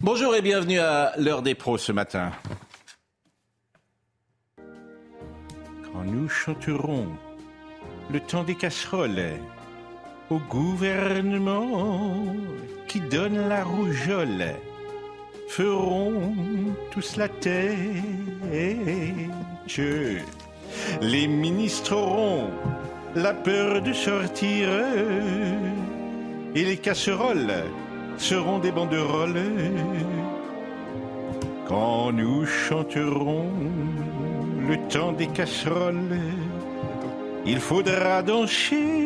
Bonjour et bienvenue à l'heure des pros ce matin. Quand nous chanterons le temps des casseroles au gouvernement qui donne la rougeole, feront tous la tête. Les ministres auront la peur de sortir et les casseroles seront des banderoles quand nous chanterons le temps des casseroles. Il faudra danser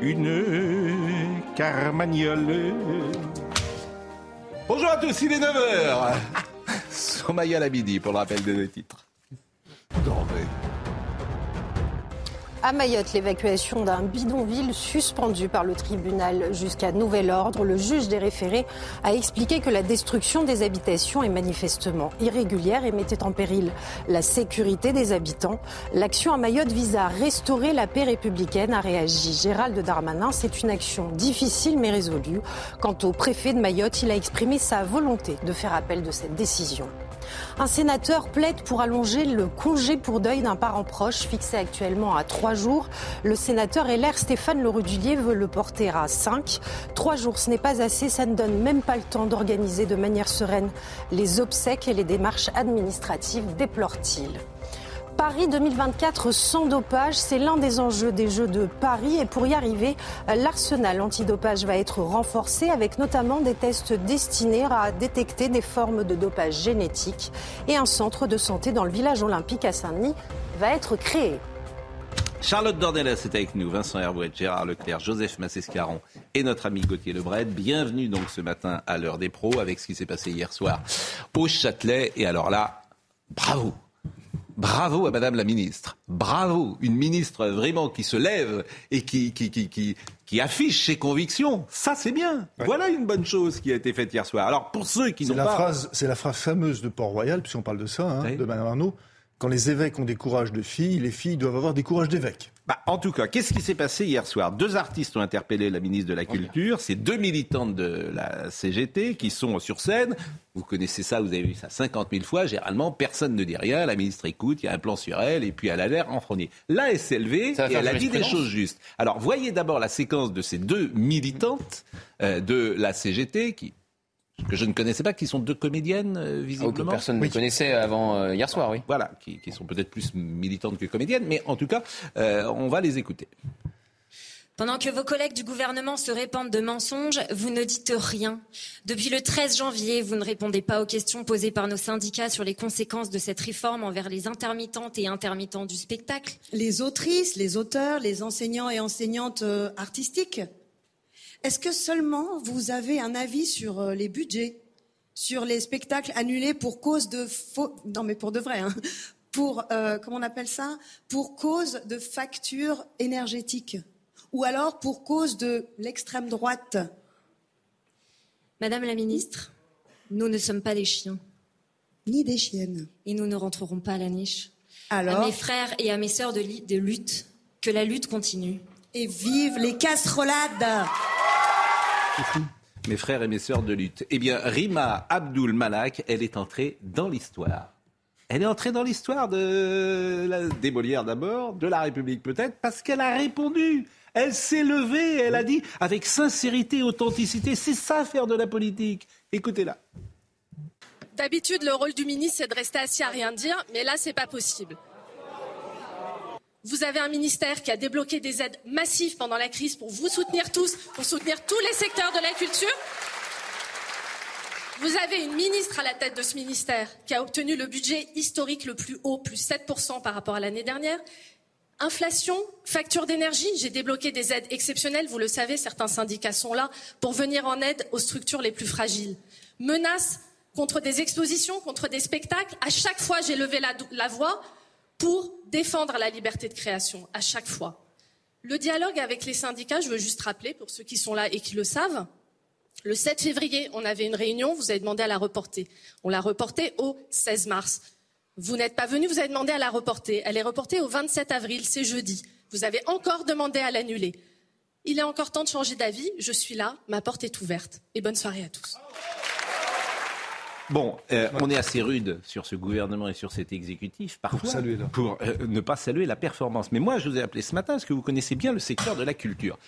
une carmagnole. Bonjour à tous, il est 9h. Somaya la midi pour le rappel de deux titres. À Mayotte, l'évacuation d'un bidonville suspendu par le tribunal jusqu'à nouvel ordre. Le juge des référés a expliqué que la destruction des habitations est manifestement irrégulière et mettait en péril la sécurité des habitants. L'action à Mayotte vise à restaurer la paix républicaine, a réagi Gérald Darmanin. C'est une action difficile mais résolue. Quant au préfet de Mayotte, il a exprimé sa volonté de faire appel de cette décision. Un sénateur plaide pour allonger le congé pour deuil d'un parent proche, fixé actuellement à trois jours. Le sénateur LR Stéphane Le Rudulier veut le porter à cinq. Trois jours, ce n'est pas assez, ça ne donne même pas le temps d'organiser de manière sereine les obsèques et les démarches administratives, déplore-t-il. Paris 2024 sans dopage, c'est l'un des enjeux des Jeux de Paris. Et pour y arriver, l'arsenal antidopage va être renforcé avec notamment des tests destinés à détecter des formes de dopage génétique. Et un centre de santé dans le village olympique à Saint-Denis va être créé. Charlotte Dornelas est avec nous, Vincent Herbouet, Gérard Leclerc, Joseph Massescaron et notre ami Gauthier Lebret. Bienvenue donc ce matin à l'heure des pros avec ce qui s'est passé hier soir au Châtelet. Et alors là, bravo Bravo à Madame la ministre. Bravo. Une ministre vraiment qui se lève et qui, qui, qui, qui, affiche ses convictions. Ça, c'est bien. Voilà une bonne chose qui a été faite hier soir. Alors, pour ceux qui n'ont pas... Phrase, c'est la phrase fameuse de Port-Royal, puisqu'on parle de ça, hein, de Madame Arnaud. Quand les évêques ont des courages de filles, les filles doivent avoir des courages d'évêques. Bah, en tout cas, qu'est-ce qui s'est passé hier soir? Deux artistes ont interpellé la ministre de la Culture. C'est deux militantes de la CGT qui sont sur scène. Vous connaissez ça, vous avez vu ça 50 000 fois. Généralement, personne ne dit rien. La ministre écoute, il y a un plan sur elle, et puis elle a l'air enfrognée. Là, elle s'est levée et elle a dit des choses justes. Alors, voyez d'abord la séquence de ces deux militantes euh, de la CGT qui que je ne connaissais pas, qui sont deux comédiennes, euh, visiblement. Oh, que personne ne connaissait avant euh, hier soir, oui. Voilà, qui, qui sont peut-être plus militantes que comédiennes, mais en tout cas, euh, on va les écouter. Pendant que vos collègues du gouvernement se répandent de mensonges, vous ne dites rien. Depuis le 13 janvier, vous ne répondez pas aux questions posées par nos syndicats sur les conséquences de cette réforme envers les intermittentes et intermittents du spectacle. Les autrices, les auteurs, les enseignants et enseignantes euh, artistiques est-ce que seulement vous avez un avis sur euh, les budgets, sur les spectacles annulés pour cause de faux, non mais pour de vrai, hein. pour euh, comment on appelle ça, pour cause de factures énergétiques, ou alors pour cause de l'extrême droite Madame la ministre, nous ne sommes pas des chiens. Ni des chiennes. Et nous ne rentrerons pas à la niche. Alors À mes frères et à mes sœurs de, de lutte, que la lutte continue. Et vive les casserolades mes frères et mes sœurs de lutte. Eh bien, Rima Abdul Malak, elle est entrée dans l'histoire. Elle est entrée dans l'histoire de la, d'abord, de la République peut-être, parce qu'elle a répondu. Elle s'est levée, elle a dit avec sincérité, authenticité, c'est ça faire de la politique. Écoutez-la. D'habitude, le rôle du ministre, c'est de rester assis à rien dire, mais là, c'est pas possible. Vous avez un ministère qui a débloqué des aides massives pendant la crise pour vous soutenir tous, pour soutenir tous les secteurs de la culture. Vous avez une ministre à la tête de ce ministère qui a obtenu le budget historique le plus haut, plus 7% par rapport à l'année dernière. Inflation, facture d'énergie, j'ai débloqué des aides exceptionnelles, vous le savez, certains syndicats sont là pour venir en aide aux structures les plus fragiles. Menaces contre des expositions, contre des spectacles, à chaque fois j'ai levé la, la voix pour défendre la liberté de création, à chaque fois. Le dialogue avec les syndicats, je veux juste rappeler, pour ceux qui sont là et qui le savent, le 7 février, on avait une réunion, vous avez demandé à la reporter. On l'a reportée au 16 mars. Vous n'êtes pas venu, vous avez demandé à la reporter. Elle est reportée au 27 avril, c'est jeudi. Vous avez encore demandé à l'annuler. Il est encore temps de changer d'avis. Je suis là, ma porte est ouverte. Et bonne soirée à tous. Bon, euh, on est assez rude sur ce gouvernement et sur cet exécutif parfois pour, saluer, pour euh, ne pas saluer la performance. Mais moi, je vous ai appelé ce matin parce que vous connaissez bien le secteur de la culture.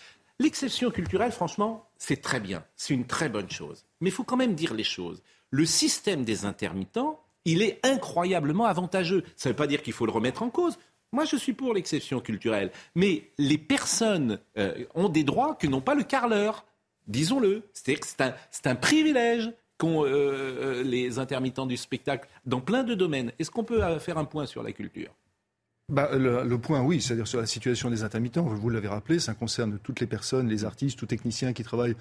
L'exception culturelle, franchement, c'est très bien, c'est une très bonne chose. Mais il faut quand même dire les choses. Le système des intermittents, il est incroyablement avantageux. Ça ne veut pas dire qu'il faut le remettre en cause. Moi, je suis pour l'exception culturelle. Mais les personnes euh, ont des droits que n'ont pas le carleur. Disons-le. C'est un, un, privilège qu'ont euh, euh, les intermittents du spectacle dans plein de domaines. Est-ce qu'on peut faire un point sur la culture? Bah, le, point, oui, c'est-à-dire sur la situation des intermittents, vous l'avez rappelé, ça concerne toutes les personnes, les artistes, tous techniciens qui travaillent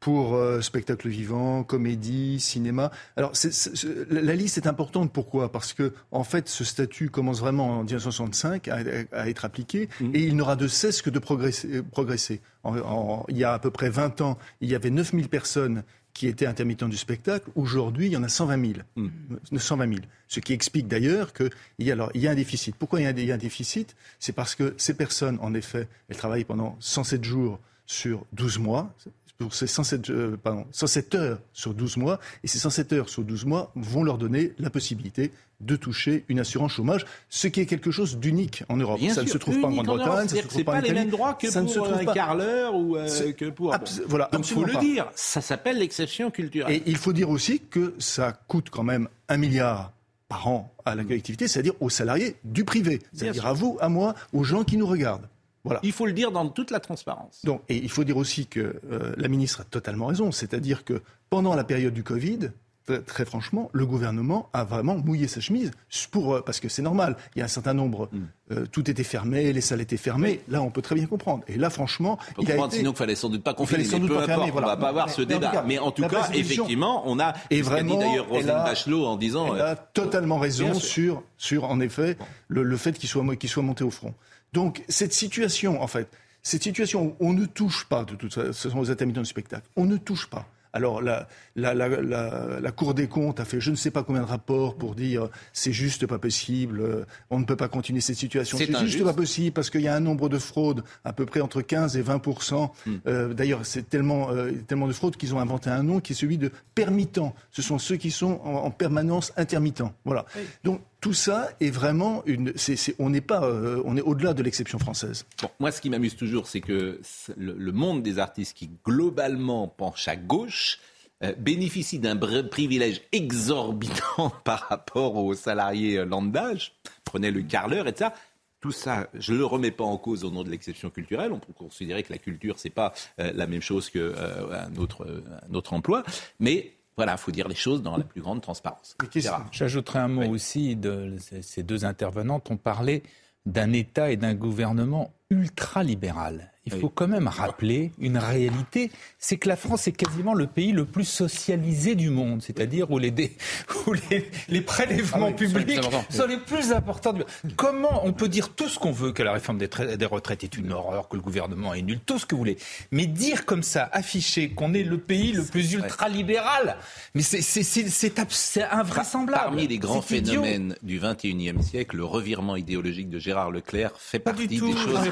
pour euh, spectacle vivant, comédie, cinéma. Alors la liste est importante. Pourquoi? Parce que en fait, ce statut commence vraiment en 1965 à, être appliqué mmh. et il n'aura de cesse que de progresser. progresser. il y a à peu près 20 ans, il y avait 9000 personnes qui étaient intermittents du spectacle. Aujourd'hui, il y en a 120 000. 120 000. Ce qui explique d'ailleurs qu'il y, a, il y a un déficit. Pourquoi il y a un déficit? C'est parce que ces personnes, en effet, elles travaillent pendant 107 jours sur 12 mois pour ces 107, euh, pardon, 107 heures sur 12 mois, et ces 107 heures sur 12 mois vont leur donner la possibilité de toucher une assurance chômage, ce qui est quelque chose d'unique en Europe. ça ne se trouve pas en Grande-Bretagne, ça ne se trouve pas, pas les mêmes droits que pour un carleur ou euh, que pour... voilà, Donc il faut le dire, ça s'appelle l'exception culturelle. Et il faut dire aussi que ça coûte quand même un milliard par an à la collectivité, c'est-à-dire aux salariés du privé, c'est-à-dire à vous, à moi, aux gens qui nous regardent. Il faut le dire dans toute la transparence. Donc, et il faut dire aussi que euh, la ministre a totalement raison, c'est-à-dire que pendant la période du Covid, très franchement, le gouvernement a vraiment mouillé sa chemise pour euh, parce que c'est normal. Il y a un certain nombre, mm. euh, tout était fermé, les salles étaient fermées. Là, on peut très bien comprendre. Et là, franchement, on il a été... sinon qu'il fallait sans doute pas confiner. Sans doute pas fermer, voilà. On va pas avoir ce débat. Mais en tout cas, effectivement, on a. Et vraiment, dit d'ailleurs Roselyne Bachelot en disant. Elle a totalement raison sur sur en effet le, le fait qu'il soit qu'il soit monté au front. Donc cette situation, en fait, cette situation où on ne touche pas, de toute façon, ce sont les intermittents du spectacle, on ne touche pas. Alors la, la, la, la, Cour des comptes a fait je ne sais pas combien de rapports pour dire c'est juste pas possible, euh, on ne peut pas continuer cette situation. C'est juste pas possible parce qu'il y a un nombre de fraudes à peu près entre 15 et 20 hmm. euh, D'ailleurs, c'est tellement, euh, tellement de fraudes qu'ils ont inventé un nom qui est celui de permittents. Ce sont ceux qui sont en, permanence intermittents. Voilà. Donc tout ça est vraiment une. on n'est pas, euh, on est au-delà de l'exception française. Moi, ce qui m'amuse toujours, c'est que le, monde des artistes qui globalement penche à gauche euh, bénéficie d'un privilège exorbitant par rapport aux salariés euh, lambda. Prenez le carleur et ça. Tout ça, je ne le remets pas en cause au nom de l'exception culturelle. On peut considérer que la culture, c'est pas la même chose qu'un autre, autre emploi. Mais voilà, il faut dire les choses dans la plus grande transparence. J'ajouterai un mot aussi de ces deux intervenantes ont parlé d'un État et d'un gouvernement ultra-libéral il faut quand même rappeler une réalité, c'est que la France est quasiment le pays le plus socialisé du monde, c'est-à-dire où les, où les, prélèvements ah publics sont les plus importants. Du... Comment on peut dire tout ce qu'on veut, que la réforme des, des, retraites est une horreur, que le gouvernement est nul, tout ce que vous voulez, mais dire comme ça, afficher qu'on est le pays le plus ultra-libéral, mais c'est invraisemblable. Parmi les grands phénomènes du 21e siècle, le revirement idéologique de Gérard Leclerc fait partie des choses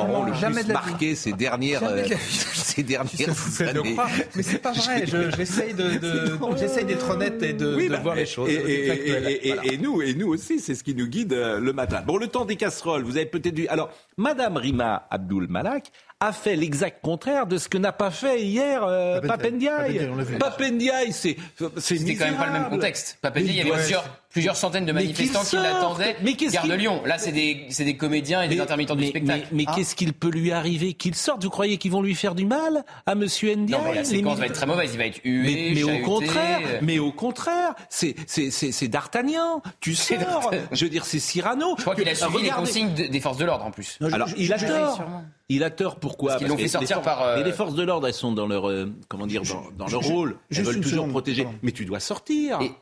ont le plus marqué ces dernières, euh, ces dernières années. mais c'est pas vrai. J'essaye de, de d'être honnête et de, bah, voir les choses. Et, nous, et nous aussi, c'est ce qui nous guide euh, le matin. Bon, le temps des casseroles. Vous avez peut-être dû. Alors, Madame Rima Abdul Malak a fait l'exact contraire de ce que n'a pas fait hier euh, Papendiaï. Papendiaï, c'est C'était quand même pas le même contexte. Papendiaï, il y avait plusieurs plusieurs centaines de manifestants qui l'attendaient. Mais Gare de Lyon. Là, c'est des, des, comédiens et des intermittents du spectacle. Mais, ah. qu'est-ce qu'il peut lui arriver Qu'il sorte? Vous croyez qu'ils vont lui faire du mal à Monsieur Ndiaye? Non, mais la séquence va être très mauvaise. Il va être hué, mais, au contraire, mais au contraire, c'est D'Artagnan. Tu sors. Je veux dire, c'est Cyrano. Je crois qu'il a suivi les consignes des forces de l'ordre en plus. Alors, il a tort. Il a tort. Pourquoi? Parce, Parce fait sortir par. Euh... Mais les forces de l'ordre, elles sont dans leur, euh, comment dire, dans, dans leur rôle. Elles veulent toujours protéger. Mais tu dois sortir. Et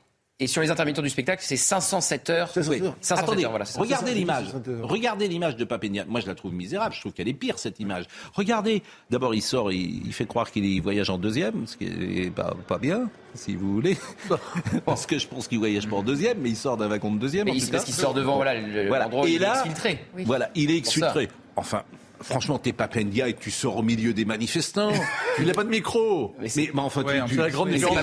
sur les intermittents du spectacle, c'est 507 heures. 507 Attendez, heures, voilà, regardez l'image. Regardez l'image de Papénia. Moi, je la trouve misérable. Je trouve qu'elle est pire, cette image. Regardez. D'abord, il sort, il, fait croire qu'il voyage en deuxième, ce qui est pas, pas bien, si vous voulez. parce que je pense qu'il voyage pas en deuxième, mais il sort d'un wagon de deuxième. Mais parce qu'il sort devant, voilà, l'endroit voilà. il est exfiltré. Voilà, il est exfiltré. Enfin, Franchement, t'es pas Pendia et tu sors au milieu des manifestants. tu n'as pas de micro. Mais, mais, enfin, c'est la grande différence.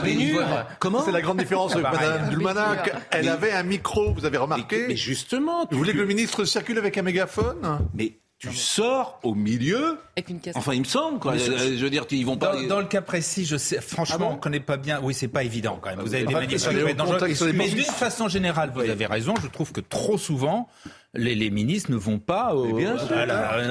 Comment C'est la grande différence avec Madame Dulmanac. Elle avait un micro, vous avez remarqué. Mais, justement, vous voulez que le ministre circule avec un mégaphone? Mais tu sors au milieu. Avec une Enfin, il me semble, quoi. Je, veux dire, ils vont pas. Dans, le cas précis, je sais, franchement, ah on ne connaît pas bien. Oui, c'est pas évident quand même. Vous avez des manifestations Mais d'une façon générale, vous avez raison. Je trouve que trop souvent, les, ministres ne vont pas au, bien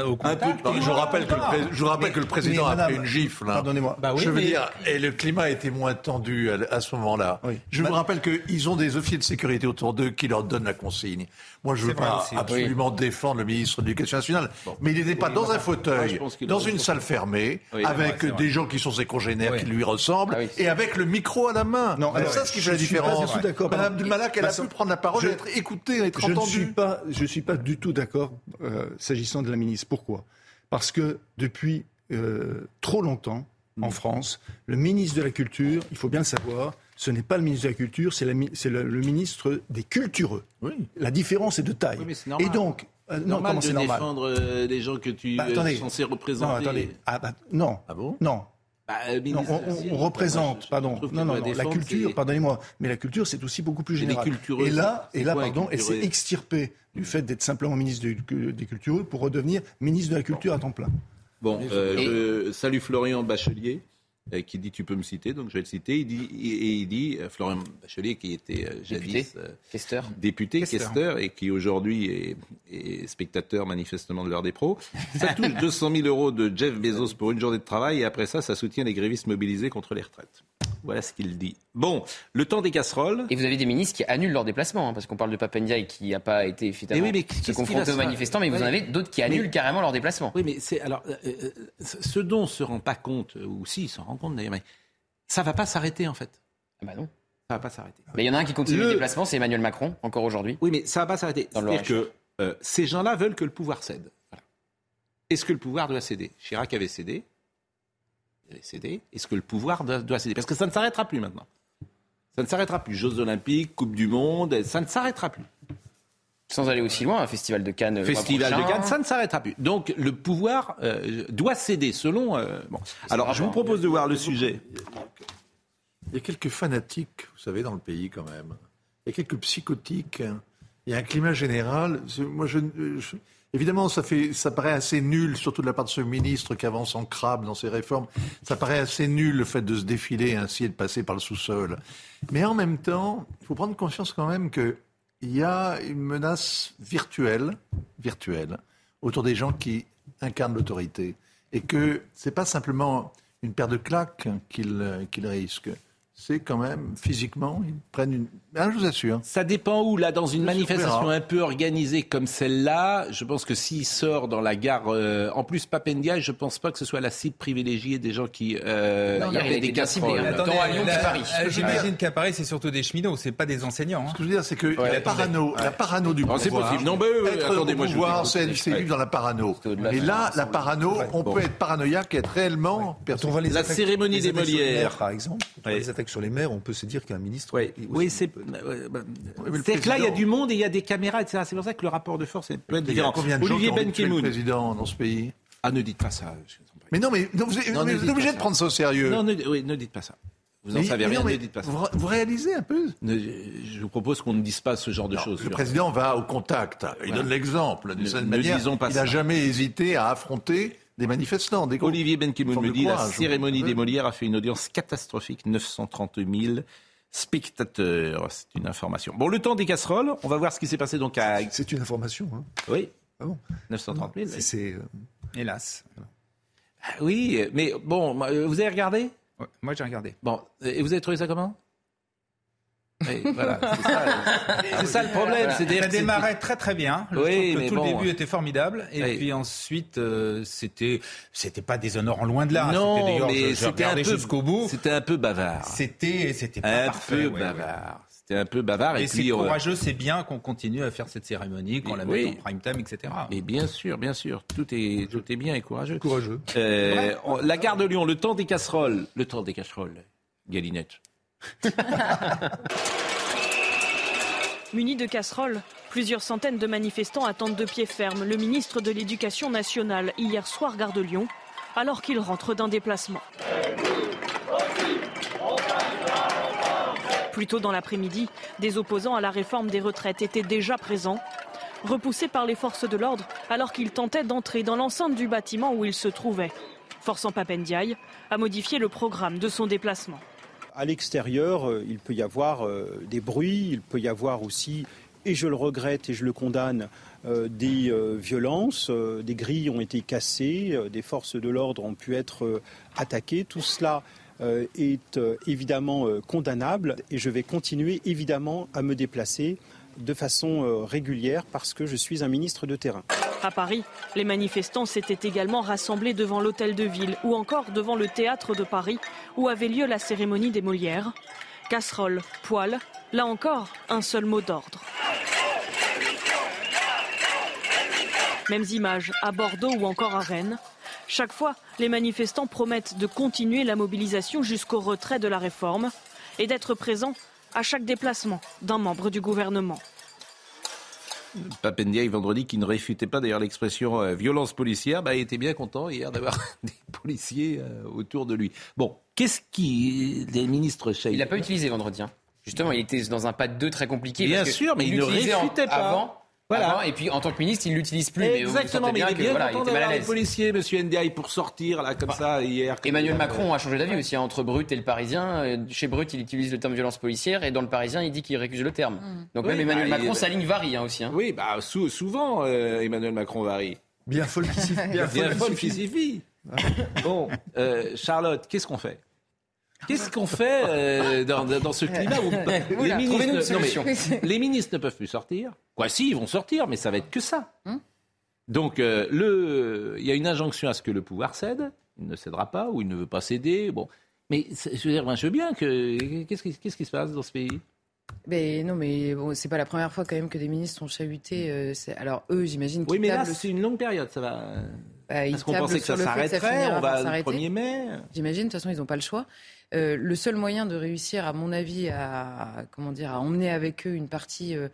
au contact. je rappelle que le, je rappelle que le président a pris une gifle. Hein. Pardonnez-moi. Bah je veux dire, et le climat était moins tendu à, ce moment-là. Je vous rappelle qu'ils ont des officiers de sécurité autour d'eux qui leur donnent la consigne. Moi, je ne veux pas absolument défendre le ministre de l'Éducation nationale, mais il n'était pas dans un fauteuil, dans une salle fermée, avec des gens qui sont ses congénères, qui lui ressemblent, ah et avec le micro à la main. Non, c'est ça ce qui fait la différence. Madame Dumalak, elle a pu prendre la parole, et être écoutée, être entendue. Je suis pas du tout d'accord euh, s'agissant de la ministre. Pourquoi? Parce que depuis euh, trop longtemps, en mm. France, le ministre de la Culture, il faut bien le savoir, ce n'est pas le ministre de la Culture, c'est le, ministre des cultureux. Oui. La différence est de taille. Et donc, euh, non, comment c'est normal? défendre les gens que tu bah, es censé représenter. Non, attendez. Ah, bah, non. Ah bon? Non. Bah, euh, on, représente, pardon, non, non, la culture, pardonnez-moi, mais la culture, c'est aussi beaucoup plus général. Et là, et là, pardon, elle s'est extirpée du fait d'être simplement ministre des cultureux pour redevenir ministre de la culture à temps plein. Bon, euh, salut Florian Bachelier. Euh, qui dit tu peux me citer, donc je vais le citer. Il dit, et il dit euh, Florian Bachelier, qui était euh, jadis député, questeur, et qui aujourd'hui est, spectateur manifestement de l'heure des pros. Ça touche 200 000 euros de Jeff Bezos pour une journée de travail, et après ça, ça soutient les grévistes mobilisés contre les retraites. Voilà ce qu'il dit. Bon, le temps des casseroles. Et vous avez des ministres qui annulent leur déplacement, hein, parce qu'on parle de Papendia qui n'a pas été finalement oui, se confronté aux manifestants, mais vous en avez d'autres qui annulent carrément leur déplacement. Oui, mais c'est alors euh, euh, ce dont on se rend pas compte, ou si, s'en rend compte d'ailleurs, mais ça va pas s'arrêter en fait. Ah bah non. Ça va pas s'arrêter. Mais il y en a un qui continue le, déplacement, c'est Emmanuel Macron, encore aujourd'hui. Oui, mais ça va pas s'arrêter. C'est-à-dire que euh, ces gens-là veulent que le pouvoir cède. Est-ce que le pouvoir doit céder? Chirac avait cédé cédé Est-ce que le pouvoir doit, céder? Parce que ça ne s'arrêtera plus maintenant. Ça ne s'arrêtera plus. Jeux Olympiques, Coupe du Monde, ça ne s'arrêtera plus. Sans aller aussi loin, un festival de Cannes. Festival de Cannes, ça ne s'arrêtera plus. Donc le pouvoir euh, doit céder selon. Euh, bon. Alors je vous propose de voir le sujet. Il y a quelques fanatiques, vous savez, dans le pays quand même. Il y a quelques psychotiques. Il y a un climat général. Moi, je, Évidemment, ça, fait, ça paraît assez nul, surtout de la part de ce ministre qui avance en crabe dans ses réformes. Ça paraît assez nul le fait de se défiler ainsi et de passer par le sous-sol. Mais en même temps, il faut prendre conscience quand même qu'il y a une menace virtuelle, virtuelle autour des gens qui incarnent l'autorité. Et que ce n'est pas simplement une paire de claques qu'ils risquent c'est quand même physiquement, ils prennent une. Ah, je vous assure. Ça dépend où. Là, dans une manifestation un peu organisée comme celle-là, je pense que s'il sort dans la gare, euh, en plus Papendia, je pense pas que ce soit la cible privilégiée des gens qui. Euh, non, il y a des casseroles. Tant à Lyon Paris. J'imagine qu'à Paris, c'est surtout des cheminots, c'est pas des enseignants. Hein. Ce que je veux dire, c'est que la parano, la parano du pouvoir. C'est possible. Non, mais être attendez, au pouvoir, c'est vivre dans la parano. Et là, la parano, on peut être paranoïaque et être réellement. La cérémonie des Molières, par exemple. Sur les maires, on peut se dire qu'un ministre. Oui, c'est. Bah, c'est que là, il y a du monde et il y a des caméras, etc. C'est pour ça que le rapport de force est peut être différent. Combien de Olivier Ben le président dans ce pays Ah, ne dites pas ça. Mais non, mais vous, êtes obligé de prendre ça au sérieux. Non, ne, oui, ne dites pas ça. Vous n'en savez rien, ne dites pas ça. Vous, réalisez un peu Je vous propose qu'on ne dise pas ce genre de choses. Le président va au contact. Il donne l'exemple. D'une certaine manière, il n'a jamais hésité à affronter des manifestants. Des Olivier Benkemoun me dit la cérémonie des Molières a fait une audience catastrophique, 930 000 spectateurs. C'est une information. Bon, le temps des casseroles, on va voir ce qui s'est passé donc à... C'est une information. Hein. Oui. Ah bon 930 000. C'est... Euh, Hélas. Ah oui, mais bon, vous avez regardé? Moi, j'ai regardé. Bon, et vous avez trouvé ça comment? Voilà, c'est ça, le problème. Voilà. Ça démarrait très très bien. Je oui, trouve que tout le début était formidable. Et puis ensuite, euh, c'était c'était pas déshonorant loin de là. Non, mais c'était un peu jusqu'au bout. C'était un peu bavard. C'était c'était pas un peu bavard. C'était un peu bavard. Et, c'est courageux, c'est bien qu'on continue à faire cette cérémonie, qu'on la mette en prime time, etc. Mais bien sûr, bien sûr, tout est, tout est bien et courageux. Courageux. Euh, la gare de Lyon, le temps des casseroles. Le temps des casseroles, Galinette. Munis de casseroles, plusieurs centaines de manifestants attendent de pied ferme le ministre de l'Éducation nationale hier soir gare de Lyon, alors qu'il rentre d'un déplacement. Plus tôt dans l'après-midi, des opposants à la réforme des retraites étaient déjà présents, repoussés par les forces de l'ordre alors qu'ils tentaient d'entrer dans l'enceinte du bâtiment où ils se trouvaient, forçant Papendiaï à modifier le programme de son déplacement. À l'extérieur, euh, il peut y avoir euh, des bruits, il peut y avoir aussi, et je le regrette et je le condamne, euh, des violences, des grilles ont été cassées, des forces de l'ordre ont pu être attaquées. Tout cela est évidemment condamnable et je vais continuer évidemment à me déplacer de façon régulière parce que je suis un ministre de terrain. À Paris, les manifestants s'étaient également rassemblés devant l'hôtel de ville ou encore devant le théâtre de Paris où avait lieu la cérémonie des Molières. Casserole, poêle, là encore, un seul mot d'ordre. Mêmes images à Bordeaux ou encore à Rennes. Chaque fois, les manifestants promettent de continuer la mobilisation jusqu'au retrait de la réforme et d'être présents à chaque déplacement d'un membre du gouvernement. Papendiaï vendredi qui ne réfutait pas d'ailleurs l'expression euh, violence policière, bah, il était bien content hier d'avoir des policiers euh, autour de lui. Bon, qu'est-ce qui les ministres Il n'a pas utilisé vendredi. Hein. Justement, il était dans un pas de deux très compliqué. Bien sûr, mais il, ne réfutait pas. Avant, voilà. et puis en tant que ministre, il l'utilise plus. Exactement, mais, mais il est bien voilà, content d'avoir les policiers, Monsieur Ndiaye, pour sortir là comme ça hier. Emmanuel Macron a changé d'avis aussi hein, entre Brut et le Parisien. Euh, chez Brut, il utilise le terme violence policière et dans le Parisien, il dit qu'il récuse le terme. Mm. Donc même Emmanuel bah, Macron, sa ligne varie hein, aussi. Hein. Oui, bah souvent euh, Emmanuel Macron varie. Bien folle Bien, bien folle Bon, euh, Charlotte, qu'est-ce qu'on fait? Qu'est-ce qu'on fait euh, dans, ce climat où les, ministres, les, ministres, ne peuvent plus sortir Quoi, si, ils vont sortir, mais ça va être que ça. Hum Donc, euh, le, il y a une injonction à ce que le pouvoir cède. Il ne cédera pas ou il ne veut pas céder. Bon, mais je veux dire, je veux bien que. Qu'est-ce qui, qu'est-ce qui se passe dans ce pays? Ben non, mais bon, c'est pas la première fois quand même que des ministres sont chahutés. Euh, alors eux, j'imagine. Oui, mais là, c'est une longue période, ça va. Bah, Est-ce qu'on pensait que ça s'arrêterait On va le 1er mai. J'imagine. De toute façon, ils n'ont pas le choix. Euh, le seul moyen de réussir, à mon avis, à, comment dire, à emmener avec eux une partie euh,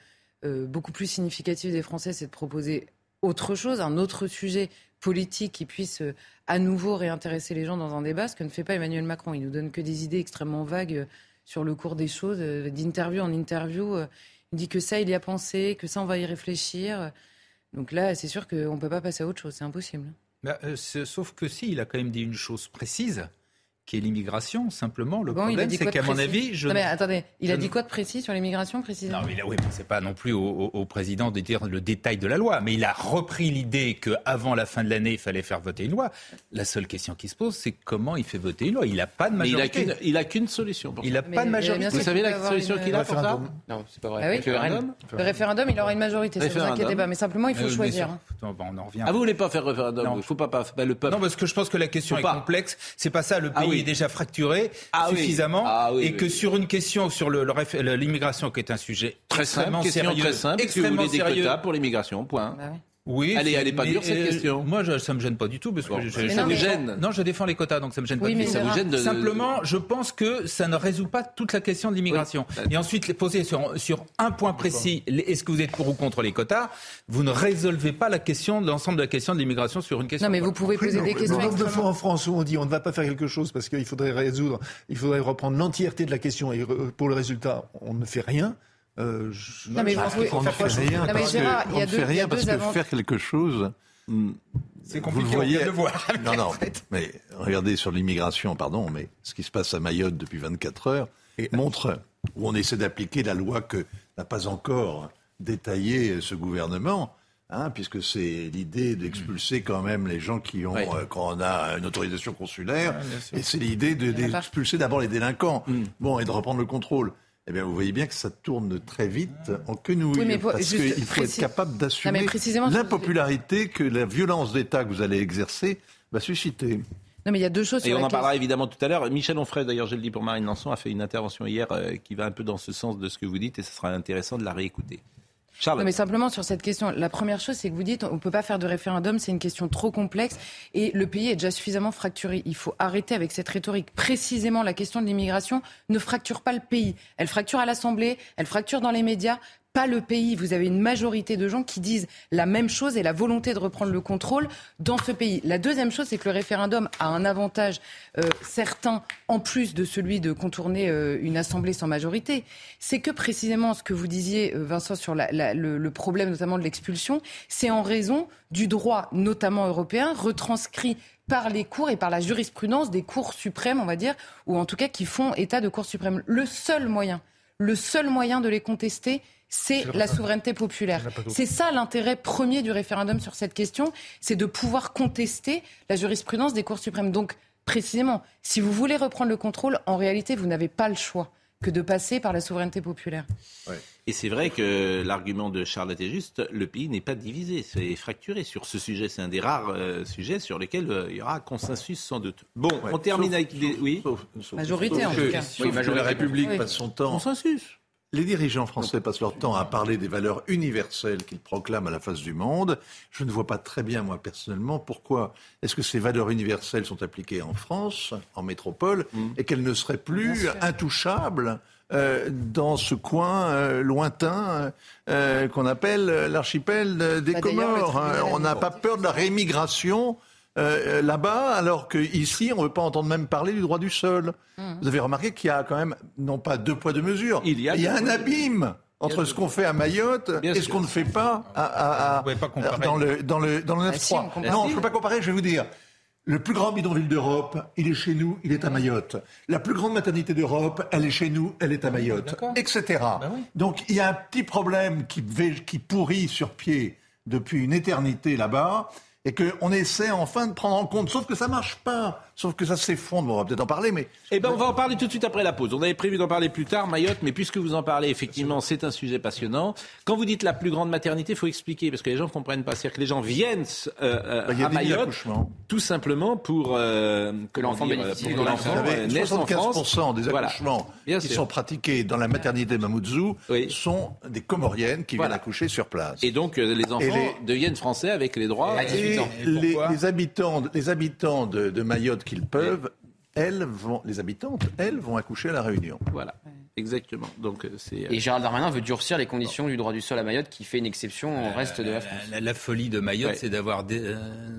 euh, beaucoup plus significative des Français, c'est de proposer autre chose, un autre sujet politique qui puisse à nouveau réintéresser les gens dans un débat, ce que ne fait pas Emmanuel Macron. Il nous donne que des idées extrêmement vagues sur le cours des choses, d'interview en interview. Il dit que ça, il y a pensé, que ça, on va y réfléchir. Donc là, c'est sûr qu'on ne peut pas passer à autre chose, c'est impossible. Bah, sauf que si, il a quand même dit une chose précise qui est l'immigration, simplement. Le problème, c'est qu'à mon avis, je. Non, mais attendez, il a dit quoi de précis sur l'immigration, précisément Non, mais là, oui, mais c'est pas non plus au, président de dire le détail de la loi, mais il a repris l'idée qu'avant la fin de l'année, il fallait faire voter une loi. La seule question qui se pose, c'est comment il fait voter une loi. Il n'a pas de majorité. Mais il n'a qu'une solution. il n'a pas de majorité. Vous savez la solution qu'il a pour ça Non, c'est pas vrai. Ah référendum le référendum, il aura une majorité. Ne vous inquiétez pas. Mais simplement, il faut euh, choisir. On en revient. Ah, vous voulez pas faire référendum Il faut pas, le peuple. Non, parce que je pense que la question est complexe. C'est pas ça. Le ah pays est déjà fracturé ah suffisamment ah et que sur une question sur l'immigration qui est un sujet très simple, sérieux, très simple, extrêmement des quotas pour l'immigration, point. Bah oui, elle est, pas dure cette question. Moi, je, ça me gêne pas du tout parce que je, ça me gêne. Non, je défends les quotas, donc ça me gêne pas du tout. Ça me gêne de... Simplement, je pense que ça ne résout pas toute la question de l'immigration. Et ensuite, les poser sur, sur un point précis, est-ce que vous êtes pour ou contre les quotas Vous ne résolvez pas la question, l'ensemble de la question de l'immigration sur une question. Non, mais vous pouvez poser des questions. Le nombre de fois en France où on dit on ne va pas faire quelque chose parce qu'il faudrait résoudre, il faudrait reprendre l'entièreté de la question et pour le résultat, on ne fait rien. Euh, non, mais on ne fait rien parce que, fait rien parce que faire quelque chose. Hmm, c'est compliqué vous voyez... de voir. Non, non, mais regardez sur l'immigration, pardon, mais ce qui se passe à Mayotte depuis 24 heures montre où on essaie d'appliquer la loi que n'a pas encore détaillée ce gouvernement. Hein, puisque c'est l'idée d'expulser quand même les gens qui ont, euh, quand on a une autorisation consulaire, et c'est l'idée d'expulser d'abord les délinquants, mm. bon, et de reprendre le contrôle. Eh bien, vous voyez bien que ça tourne très vite en quenouille. parce qu'il faut être capable d'assumer l'impopularité que la violence d'État que vous allez exercer va susciter. Non, mais il y a deux choses. Et on en parlera évidemment tout à l'heure. Michel Onfray, d'ailleurs, je le dis pour Marine Lançon, a fait une intervention hier euh, qui va un peu dans ce sens de ce que vous dites et ce sera intéressant de la réécouter. Non, mais simplement sur cette question, la première chose, c'est que vous dites, on ne peut pas faire de référendum, c'est une question trop complexe et le pays est déjà suffisamment fracturé. Il faut arrêter avec cette rhétorique. Précisément, la question de l'immigration ne fracture pas le pays. Elle fracture à l'Assemblée, elle fracture dans les médias pas le pays. Vous avez une majorité de gens qui disent la même chose et la volonté de reprendre le contrôle dans ce pays. La deuxième chose, c'est que le référendum a un avantage euh, certain, en plus de celui de contourner euh, une assemblée sans majorité. C'est que précisément ce que vous disiez, euh, Vincent, sur le, le, problème notamment de l'expulsion, c'est en raison du droit, notamment européen, retranscrit par les cours et par la jurisprudence des cours suprêmes, on va dire, ou en tout cas qui font état de cours suprêmes. Le seul moyen, le seul moyen de les contester, c'est la souveraineté populaire. C'est ça l'intérêt premier du référendum sur cette question, c'est de pouvoir contester la jurisprudence des cours suprêmes. Donc, précisément, si vous voulez reprendre le contrôle, en réalité, vous n'avez pas le choix que de passer par la souveraineté populaire. Et c'est vrai que l'argument de Charlotte est juste, le pays n'est pas divisé, c'est fracturé. Sur ce sujet, c'est un des rares euh, sujets sur lesquels euh, il y aura consensus sans doute. Bon, on termine avec... Des... Oui Majorité en tout cas. oui, majorité. la République passe son temps... Consensus les dirigeants français passent leur temps à parler des valeurs universelles qu'ils proclament à la face du monde. Je ne vois pas très bien, moi, personnellement, pourquoi est-ce que ces valeurs universelles sont appliquées en France, en métropole, mm. et qu'elles ne seraient plus intouchables euh, dans ce coin euh, lointain euh, qu'on appelle l'archipel des bah, Comores. Hein. On n'a pas peur de la rémigration euh, euh, là-bas, alors qu'ici, on ne veut pas entendre même parler du droit du sol. Mmh. Vous avez remarqué qu'il y a quand même, non pas deux poids, deux mesures, il y a, un abîme entre ce qu'on fait à Mayotte et ce qu'on ne fait pas, à, dans le, dans le, dans le 9-3. Ah, non, je ne peux pas comparer, je vais vous dire. Le plus grand bidonville d'Europe, il est chez nous, il est à Mayotte. La plus grande maternité d'Europe, elle est chez nous, elle est à Mayotte, etc. Bah Donc il y a un petit problème qui, qui pourrit sur pied depuis une éternité là-bas et qu'on essaie enfin de prendre en compte. Sauf que ça marche pas. Sauf que ça s'effondre. On va peut-être en parler, mais. Eh ben, on va en parler tout de suite après la pause. On avait prévu d'en parler plus tard, Mayotte, mais puisque vous en parlez, effectivement, c'est un sujet passionnant. Quand vous dites la plus grande maternité, il faut expliquer, parce que les gens ne comprennent pas. C'est-à-dire que les gens viennent euh, euh, à Mayotte, tout simplement pour euh, que l'enfant bénéficie de l'enfant. 75% des accouchements qui sont pratiqués dans la maternité de Mamoudzou sont des Comoriennes qui viennent accoucher sur place. Et donc, les enfants deviennent français avec les droits. Les, habitants, les habitants de, Mayotte qu'ils peuvent, elles vont, les habitantes, elles vont accoucher à la Réunion. Voilà. Exactement. Donc, euh, c'est, Et Gérald Darmanin veut durcir les conditions du droit du sol à Mayotte, qui fait une exception au reste de la France. La, folie de Mayotte, c'est d'avoir, euh,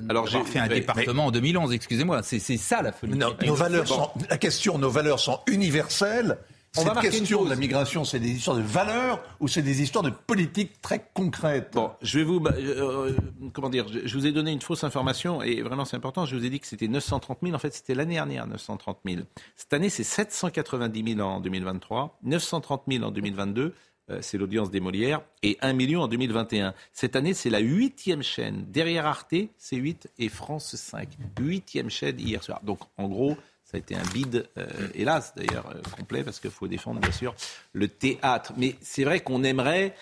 Alors, j'ai fait un département en 2011. Excusez-moi, c'est, ça la folie. nos valeurs sont, la question, nos valeurs sont universelles. Cette question de la migration, c'est des histoires de valeurs ou c'est des histoires de politique très concrètes? Bon, je vais vous, bah, euh, euh, comment dire, je, vous ai donné une fausse information et vraiment c'est important. Je vous ai dit que c'était 930 000. En fait, c'était l'année dernière 930 000. Cette année, c'est 790 000 en 2023, 930 000 en 2022. Euh, c'est l'audience des Molières, et 1 million en 2021. Cette année, c'est la huitième chaîne. Derrière Arte, c'est 8 et France 5. Huitième chaîne hier soir. Donc, en gros, ça a été un bide, euh, hélas d'ailleurs, euh, complet, parce qu'il faut défendre bien sûr le théâtre. Mais c'est vrai qu'on aimerait.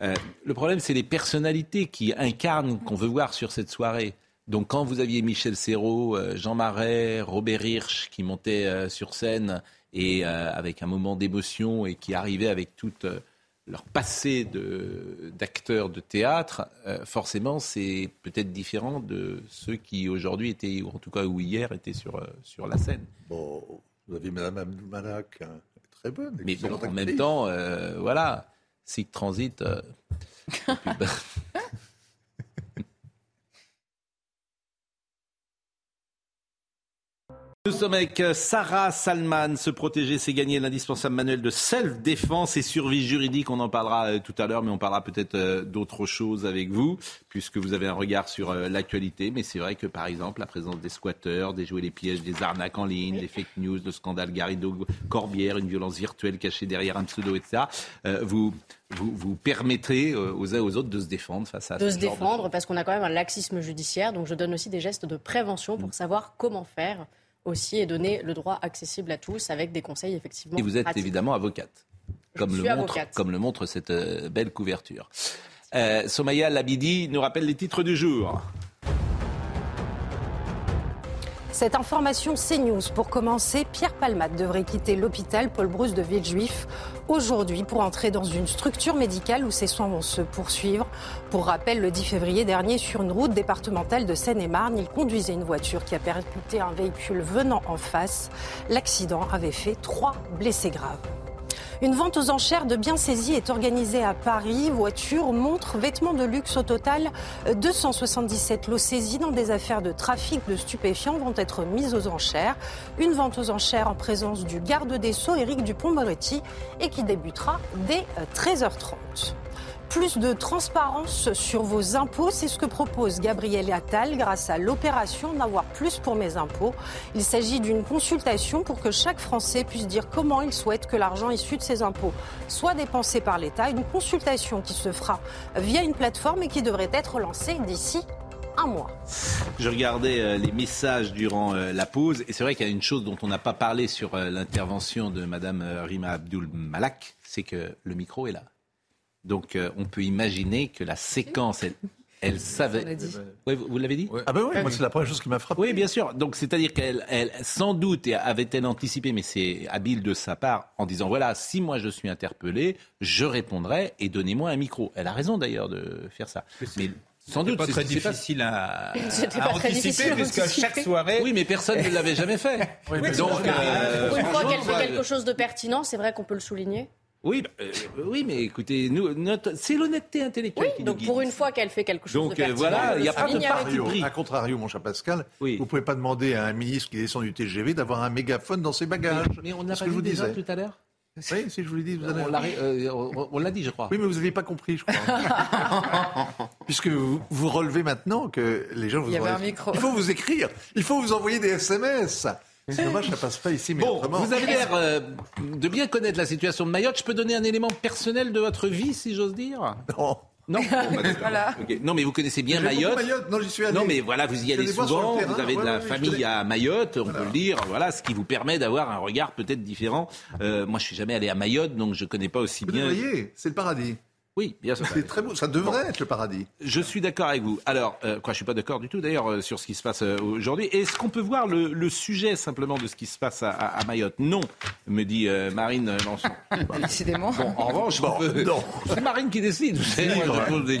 Euh, le problème, c'est les personnalités qui incarnent, qu'on veut voir sur cette soirée. Donc quand vous aviez Michel Serrault, Jean Marais, Robert Hirsch qui montaient sur scène et avec un moment d'émotion et qui arrivaient avec toute leur passé d'acteurs de, théâtre, euh, forcément, c'est peut-être différent de ceux qui aujourd'hui étaient, ou en tout cas ou hier étaient sur, euh, sur la scène. Bon, vous avez Mme Abdoumalak, hein, très bonne. Mais bon, en même temps, euh, voilà, SIG Transit. Nous sommes avec euh, Sarah Salman. Se protéger, c'est gagner l'indispensable manuel de self-défense et survie juridique. On en parlera euh, tout à l'heure, mais on parlera peut-être euh, d'autres choses avec vous, puisque vous avez un regard sur l'actualité. Mais c'est vrai que, par exemple, la présence des squatteurs, des jouets les pièges, des arnaques en ligne, des fake news, le scandale Garrido Corbière, une violence virtuelle cachée derrière un pseudo, etc. vous, vous, vous permettrez aux uns et aux autres de se défendre face à de se défendre, parce qu'on a quand même un laxisme judiciaire. Donc je donne aussi des gestes de prévention pour savoir comment faire aussi et donner le droit accessible à tous avec des conseils effectivement. Et vous êtes évidemment avocate, comme, le montre, comme le montre cette euh, belle couverture. Euh, Somaya Labidi nous rappelle les titres du jour. Cette information CNews. Pour commencer, Pierre Palmade devrait quitter l'hôpital Paul Brousse de Villejuif aujourd'hui pour entrer dans une structure médicale où ses soins vont se poursuivre. Pour rappel, le 10 février dernier, sur une route départementale de Seine-et-Marne, il conduisait une voiture qui a percuté un véhicule venant en face. L'accident avait fait trois blessés graves. Une vente aux enchères de biens saisis est organisée à Paris. Voitures, montres, vêtements de luxe au total. 277 lots saisis dans des affaires de trafic de stupéfiants vont être mises aux enchères. Une vente aux enchères en présence du garde des Sceaux, Éric Dupont-Moretti, et qui débutera dès 13h30 plus de transparence sur vos impôts. C'est ce que propose Gabriel Attal grâce à l'opération N'avoir plus pour mes impôts. Il s'agit d'une consultation pour que chaque Français puisse dire comment il souhaite que l'argent issu de ses impôts soit dépensé par l'État. Une consultation qui se fera via une plateforme et qui devrait être lancée d'ici un mois. Je regardais euh, les messages durant euh, la pause et c'est vrai qu'il y a une chose dont on n'a pas parlé sur euh, l'intervention de Madame Rima Abdul Malak, c'est que le micro est là. Donc euh, on peut imaginer que la séquence, elle, savait. Oui, vous, l'avez dit Ah ben oui, moi c'est la première chose qui m'a frappé. Oui, bien sûr. Donc c'est-à-dire qu'elle, elle, sans doute, avait-elle anticipé, mais c'est habile de sa part, en disant voilà, si moi je suis interpellé, je répondrai et donnez-moi un micro. Elle a raison d'ailleurs de faire ça. Mais sans doute, pas très difficile à, à anticiper, puisque chaque soirée. Oui, mais personne ne l'avait jamais fait. Donc, euh, une fois qu'elle fait quelque chose de pertinent, c'est vrai qu'on peut le souligner. Oui, euh, oui, mais écoutez, nous, c'est l'honnêteté intellectuelle oui, donc pour une fois qu'elle fait quelque chose de pertinent, voilà, il n'y a pas de parti pris. A contrario, mon cher Pascal, oui. vous pouvez pas demander à un ministre qui descend du TGV d'avoir un mégaphone dans ses bagages. Mais, on n'a pas vu déjà tout à l'heure oui, si je vous l'ai dit, vous euh, On l'a dit, je crois. Oui, mais vous n'avez pas compris, je crois. Puisque vous, vous, relevez maintenant que les gens vous. Il y avait un micro. Il faut vous écrire. Il faut vous envoyer des SMS. C'est dommage, ça passe pas ici, mais bon, Vous avez l'air euh, de bien connaître la situation de Mayotte. Je peux donner un élément personnel de votre vie, si j'ose dire? Non. Non, voilà. non, mais vous connaissez bien Mayotte. Non, j'y suis allé. Non, mais voilà, vous y allez souvent. Vous avez de la famille à Mayotte, on peut le dire. Voilà, ce qui vous permet d'avoir un regard peut-être différent. Euh, moi, je suis jamais allé à Mayotte, donc je connais pas aussi bien. Vous voyez, c'est le paradis. Oui, bien sûr. C'est très beau. Ça devrait être le paradis. Je suis d'accord avec vous. Alors, euh, quoi, je suis pas d'accord du tout d'ailleurs euh, sur ce qui se passe euh, aujourd'hui. Est-ce qu'on peut voir le, sujet simplement de ce qui se passe à, Mayotte? Non, me dit Marine Lançon. Décidément. Bon, en revanche, c'est Marine qui décide. Vous,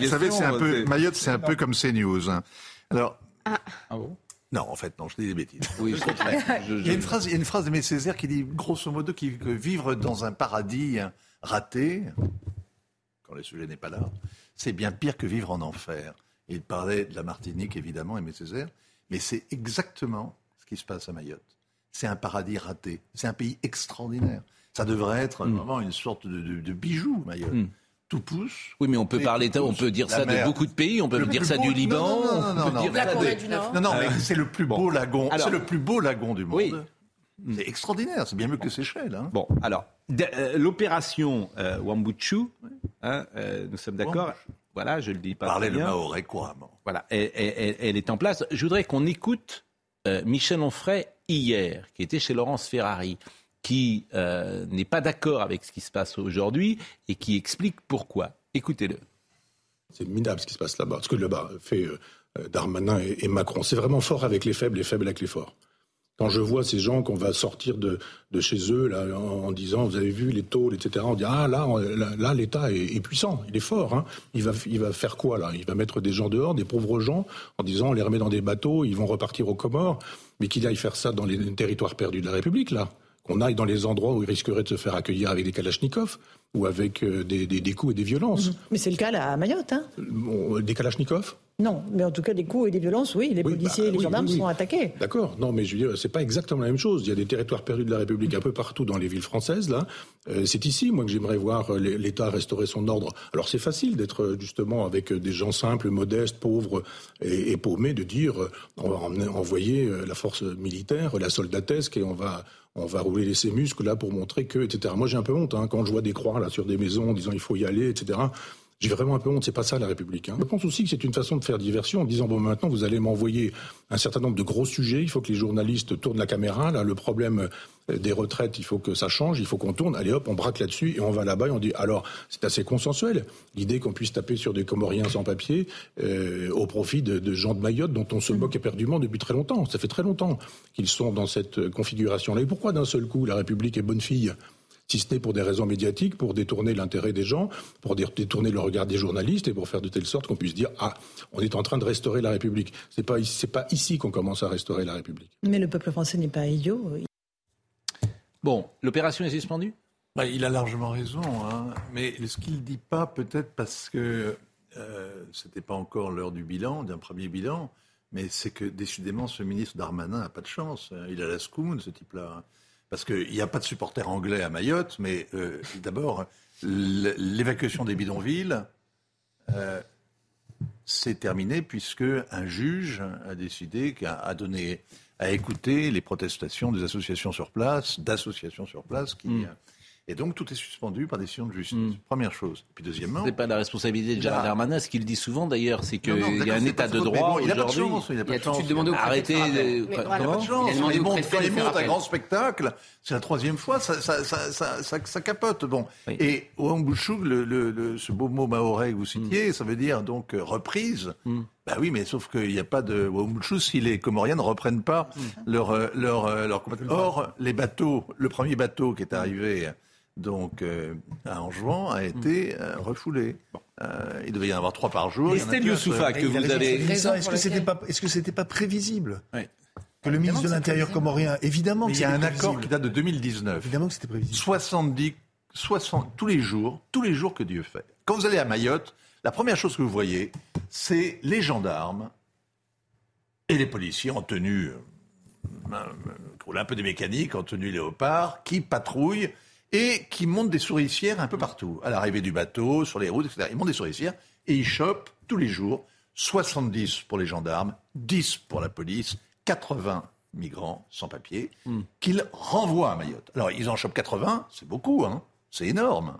savez, c'est un peu Mayotte, c'est un peu comme CNews. Hein. Alors. Ah. ah bon? Non, en fait, non, je dis des bêtises. Oui, je, il, y a une phrase, il y a une phrase de Césaire qui dit, grosso modo, que vivre dans un paradis raté, le sujet n'est pas là, c'est bien pire que vivre en enfer. Il parlait de la Martinique, évidemment, Aimé Césaire, mais c'est exactement ce qui se passe à Mayotte. C'est un paradis raté. C'est un pays extraordinaire. Ça devrait être mm. vraiment une sorte de, bijou, Mayotte. Mm. Tout pousse. Oui, mais on peut parler, on peut dire ça de beaucoup de pays. On peut dire ça du Liban. Non, non, non, non, non, mais c'est le plus beau lagon. C'est le plus beau lagon du monde. Oui. C'est extraordinaire, c'est bien mieux que Seychelles. Hein. Bon, alors, l'opération euh, Wambuchu, hein, euh, nous sommes d'accord Voilà, je le dis pas Parlez le maoré couramment. Voilà, elle, est en place. Je voudrais qu'on écoute Michel Onfray hier, qui était chez Laurence Ferrari, qui n'est pas d'accord avec ce qui se passe aujourd'hui et qui explique pourquoi. Écoutez-le. C'est minable ce qui se passe là-bas. Ce que là-bas fait Darmanin et Macron, c'est vraiment fort avec les faibles et faibles avec les forts. Quand je vois ces gens qu'on va sortir de, de chez eux là, en, disant, vous avez vu les taux, etc., on dit, ah là, là, l'État est, puissant, il est fort. Hein. Il, va, il va faire quoi là? Il va mettre des gens dehors, des pauvres gens, en disant, on les remet dans des bateaux, ils vont repartir aux Comores, mais qu'il aille faire ça dans les territoires perdus de la République, là qu'on aille dans les endroits où ils risqueraient de se faire accueillir avec des kalachnikovs ou avec euh, des, des, coups et des violences. Mais c'est le cas là à Mayotte. Hein des kalachnikovs? Non, mais en tout cas, des coups et des violences, oui, les policiers et bah, les gendarmes sont attaqués. D'accord, non, mais je veux dire, c'est pas exactement la même chose. Il y a des territoires perdus de la République un peu partout dans les villes françaises, là. Euh, c'est ici, moi, que j'aimerais voir euh, l'État restaurer son ordre. Alors, c'est facile d'être euh, justement avec des gens simples, modestes, pauvres et, paumés, de dire on va envoyer la force militaire, la soldatesque, et on va on va rouler ses muscles là pour montrer que, etc. Moi, j'ai un peu honte hein, quand je vois des croix là sur des maisons en disant il faut y aller, etc. J'ai vraiment un peu honte, c'est pas ça la République. Hein. Je pense aussi que c'est une façon de faire diversion en disant bon maintenant vous allez m'envoyer un certain nombre de gros sujets, il faut que les journalistes tournent la caméra. Là le problème euh, des retraites, il faut que ça change, il faut qu'on tourne. Allez hop, on braque là-dessus et on va là-bas et on dit alors c'est assez consensuel l'idée qu'on puisse taper sur des Comoriens sans papier euh, au profit de, de, gens de Mayotte dont on se moque éperdument depuis très longtemps. Ça fait très longtemps qu'ils sont dans cette configuration-là. Et pourquoi d'un seul coup la République est bonne fille? Si ce n'est pour des raisons médiatiques, pour détourner l'intérêt des gens, pour détourner le regard des journalistes et pour faire de telle sorte qu'on puisse dire ah, on est en train de restaurer la République. C'est pas c'est pas ici qu'on commence à restaurer la République. Mais le peuple français n'est pas idiot. Bon, l'opération est suspendue? Bah, il a largement raison, hein. mais ce qu'il ne dit pas, peut-être parce que euh, ce n'était pas encore l'heure du bilan, d'un premier bilan, mais c'est que décidément ce ministre Darmanin n'a pas de chance. Il a la scoune, ce type-là parce qu'il n'y a pas de supporters anglais à Mayotte, mais euh, d'abord, l'évacuation des bidonvilles, euh, c'est terminé puisque un juge a décidé, a, donné, a écouté les protestations des associations sur place, d'associations sur place qui, hmm. Et donc tout est suspendu par décision de justice. Hmm. Première chose. Puis deuxièmement. C'est pas la responsabilité de Gérald Darmanin. Ce qu'il dit souvent d'ailleurs, c'est qu'il y a un état de droit. il a pas de chance. Il a, pas de chance. Arrêtez. Il n'a pas de chance. Quand il monte, quand il monte un grand spectacle, c'est la troisième fois, ça, capote. Bon. Et Ouambouchouk, le, le, ce beau mot maoré que vous citiez, hmm. ça veut dire donc euh, reprise. Hmm. Ben oui, mais sauf qu'il n'y a pas de Ouambouchou si les Comoriens ne reprennent pas leur, euh, leur, euh, leur, Or, les bateaux, le premier bateau qui est arrivé donc euh, à Angevin a été euh, refoulé. Euh, il devait y en avoir trois par jour. Estelle Youssoufa, que vous avez. Est-ce que c'était pas, est-ce que c'était pas prévisible que le ministre de l'Intérieur comorien, évidemment, il y a un accord qui date de 2019. Évidemment que c'était prévisible. 70, 60, tous les jours, tous les jours que Dieu fait. Quand vous allez à Mayotte, la première chose que vous voyez, c'est les gendarmes et les policiers en tenue, un peu des mécaniques, en tenue léopard, qui patrouillent et qui montent des souricières un peu partout. À l'arrivée du bateau, sur les routes, etc. Ils montent des souricières et ils chopent tous les jours 70 pour les gendarmes, 10 pour la police, 80 migrants sans papier hmm. qu'ils renvoient à Mayotte. Alors ils en chopent 80, c'est beaucoup, hein c'est énorme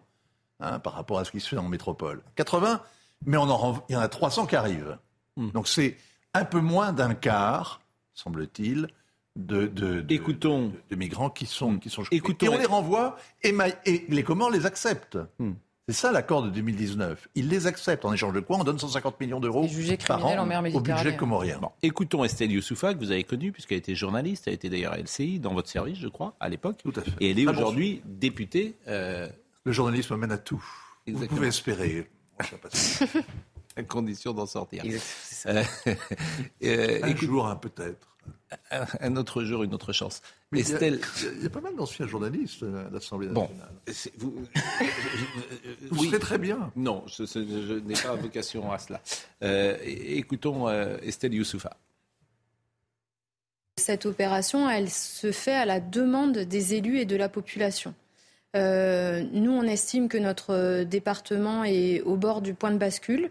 hein, par rapport à ce qui se fait la métropole. 80, mais on en il y en a 300 qui arrivent. Hmm. Donc c'est un peu moins d'un quart, semble-t-il, de, de, Écoutons. de, migrants qui sont, qui sont Écoutons. Et on les renvoie et, et les Comores les acceptent. Hmm. C'est ça l'accord de 2019. Ils les acceptent. En échange de quoi On donne 150 millions d'euros par an au budget comorien. Écoutons Estelle Youssoufa, que vous avez connue, puisqu'elle était journaliste. Elle était d'ailleurs à LCI, dans votre service, je crois, à l'époque. Tout à fait. Et elle est aujourd'hui députée. Euh, Le journalisme mène à tout. Vous pouvez espérer. À condition d'en sortir. Euh, euh, un jour, hein, peut-être un autre jour, une autre chance. Mais Estelle... il, y a, pas mal d'anciens journalistes à l'Assemblée nationale. Bon, vous, vous oui. très bien. Non, je, n'ai pas vocation à cela. Euh, écoutons euh, Estelle Youssoufa. Cette opération, elle se fait à la demande des élus et de la population. Euh, nous, on estime que notre département est au bord du point de bascule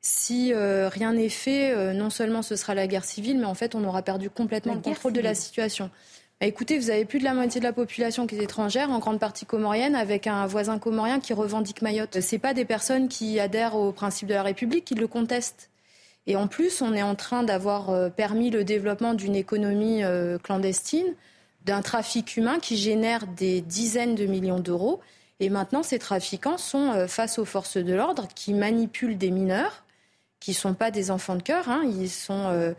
si euh, rien n'est fait, euh, non seulement ce sera la guerre civile, mais en fait, on aura perdu complètement le contrôle de la situation. Bah, écoutez, vous avez plus de la moitié de la population qui est étrangère, en grande partie comorienne, avec un voisin comorien qui revendique Mayotte. Ce pas des personnes qui adhèrent au principe de la République qui le contestent. Et en plus, on est en train d'avoir permis le développement d'une économie clandestine, d'un trafic humain qui génère des dizaines de millions d'euros. Et maintenant, ces trafiquants sont face aux forces de l'ordre qui manipulent des mineurs qui ne sont pas des enfants de cœur. Hein. Ils sont euh,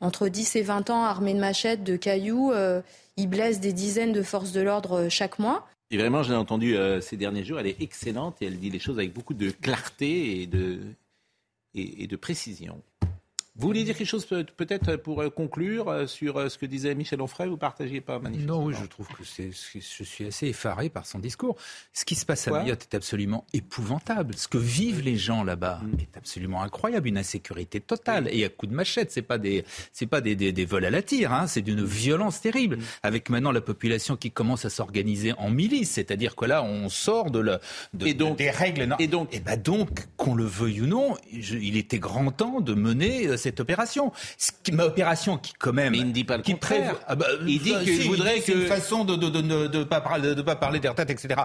entre 10 et 20 ans armés de machettes, de cailloux. Euh, ils blessent des dizaines de forces de l'ordre euh, chaque mois. Et vraiment, je l'ai entendue ces derniers jours. Elle est excellente et elle dit les choses avec beaucoup de clarté et de, et, de précision. Vous voulez dire quelque chose peut- peut-être pour euh, conclure euh, sur euh, ce que disait Michel Onfray Vous partagez pas manifestement Non, oui, je trouve que c'est, je suis assez effaré par son discours. Ce qui se passe à Quoi Mayotte est absolument épouvantable. Ce que vivent les gens là-bas Mm. est absolument incroyable. Une insécurité totale et à coups de machette. C'est pas des, c'est pas des, des, des vols à la tire. Hein. C'est d'une violence terrible. Avec maintenant la population qui commence à s'organiser en milice, c'est-à-dire que là, on sort de, la, de, Et donc- des règles. et donc- et ben donc, qu'on le veuille ou non, je- il était grand temps de mener cette opération. Ce qui- ma opération qui quand même, Mais il ne dit pas le qui contraire. prévoit- ah bah, Il dit ça, qu'il si, voudrait dit c'est que- une façon de de, de, de, de pas parler de pas parler des retraites, etc.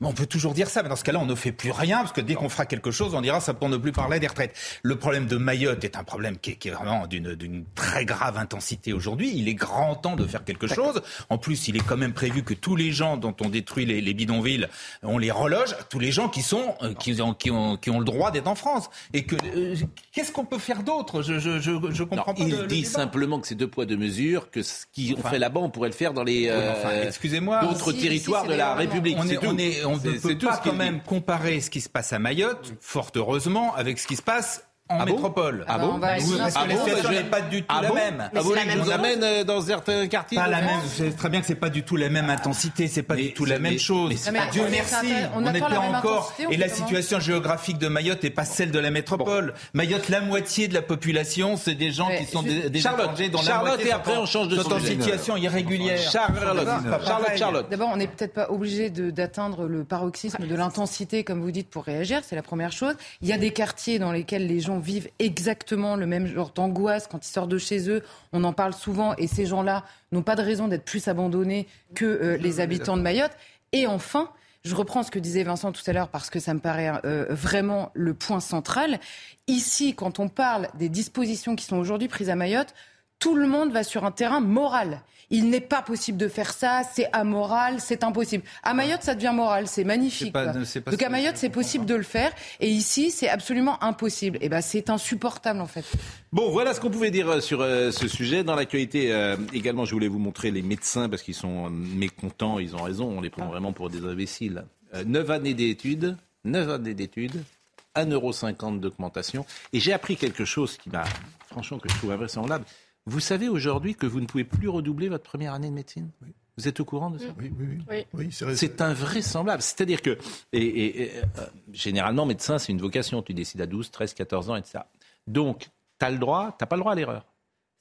Mais on peut toujours dire ça, mais dans ce cas-là, on ne fait plus rien parce que dès qu'on fera quelque chose, on dira ça pour ne plus parler des retraites. Le problème de Mayotte est un problème qui est, qui est vraiment d'une d'une très grave intensité aujourd'hui. Il est grand temps de faire quelque chose. En plus, il est quand même prévu que tous les gens dont on détruit les, les bidonvilles, on les reloge. Tous les gens qui sont euh, qui ont qui ont qui ont le droit d'être en France. Et que euh, qu'est-ce qu'on peut faire d'autre? Je je je, je comprends Non, pas. il le- dit simplement que c'est deux poids deux mesures, que ce qu'ils ont Enfin- fait là-bas, on pourrait le faire dans les euh, Enfin, excusez-moi. d'autres territoires de la République. On, c'est est, tout. on, est- on ne peut pas quand dit. même comparer ce qui se passe à Mayotte, fort heureusement, avec ce qui se passe en Ah bon métropole. Ah bon on va Oui, essayer parce Ah que la bon, situation bah, je- n'est pas du tout Ah la bon même. Ah, Mais voulez la même je vous zone. amène euh, dans certains quartiers Pas la même, c'est très bien que c'est pas du tout la même intensité, c'est pas Mais du tout la même mais- chose. mais Dieu on merci, on on était encore. on Et la situation géographique de Mayotte n'est pas celle de la métropole. Mayotte, la moitié de la population, c'est des gens qui sont des, étrangers dont la Charlotte, et après, on change de sont en situation irrégulière. Charlotte, Charlotte. D'abord, on n'est peut-être pas obligé d'atteindre le paroxysme de l'intensité, comme vous dites, pour réagir. C'est la première chose. Il y a des quartiers dans lesquels les gens vivent exactement le même genre d'angoisse quand ils sortent de chez eux. On en parle souvent et ces gens-là n'ont pas de raison d'être plus abandonnés que euh, les habitants de Mayotte. Et enfin, je reprends ce que disait Vincent tout à l'heure parce que ça me paraît euh, vraiment le point central. Ici, quand on parle des dispositions qui sont aujourd'hui prises à Mayotte, tout le monde va sur un terrain moral. Il n'est pas possible de faire ça, c'est amoral, c'est impossible. À Mayotte, ça devient moral, c'est magnifique. Pas- quoi. Donc à Mayotte, c'est possible de le faire, et ici, c'est absolument impossible. Et ben, c'est insupportable en fait. Bon, voilà ce qu'on pouvait dire euh, sur euh, ce sujet. Dans l'actualité, euh, également, je voulais vous montrer les médecins parce qu'ils sont mécontents, ils ont raison, on les prend vraiment pour des imbéciles. Euh, Neuf années d'études, neuf années d'études, 1,50€ d'augmentation. Et j'ai appris quelque chose qui m'a, franchement, que je trouve invraisemblable. Vous savez aujourd'hui que vous ne pouvez plus redoubler votre première année de médecine? Vous êtes au courant de ça? Oui, oui, oui. Oui. C'est vrai. C'est invraisemblable. C'est-à-dire que, et, et- et, euh, généralement, médecin, c'est une vocation. Tu décides à 12, 13, 14 ans, etc. Donc, tu as le droit, tu pas le droit à l'erreur.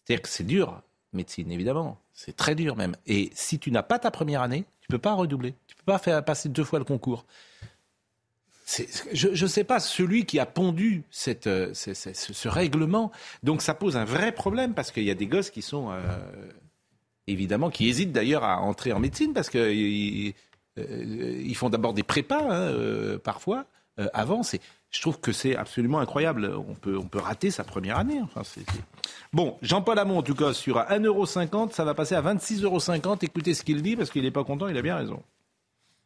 C'est-à-dire que c'est dur, médecine, évidemment. C'est très dur même. Et si tu n'as pas ta première année, tu peux pas redoubler. Tu peux pas faire passer deux fois le concours. Je ne sais pas, celui qui a pondu euh, ce, règlement, donc ça pose un vrai problème parce qu'il y a des gosses qui sont, euh, évidemment, qui hésitent d'ailleurs à entrer en médecine parce qu'ils ils font d'abord des prépas, hein, euh, parfois, euh, avant. Je trouve que c'est absolument incroyable. On peut, on peut rater sa première année. Enfin, Bon, Jean-Paul Hamon, en tout cas, sur 1,50€, ça va passer à 26,50€. Écoutez ce qu'il dit parce qu'il n'est pas content, il a bien raison.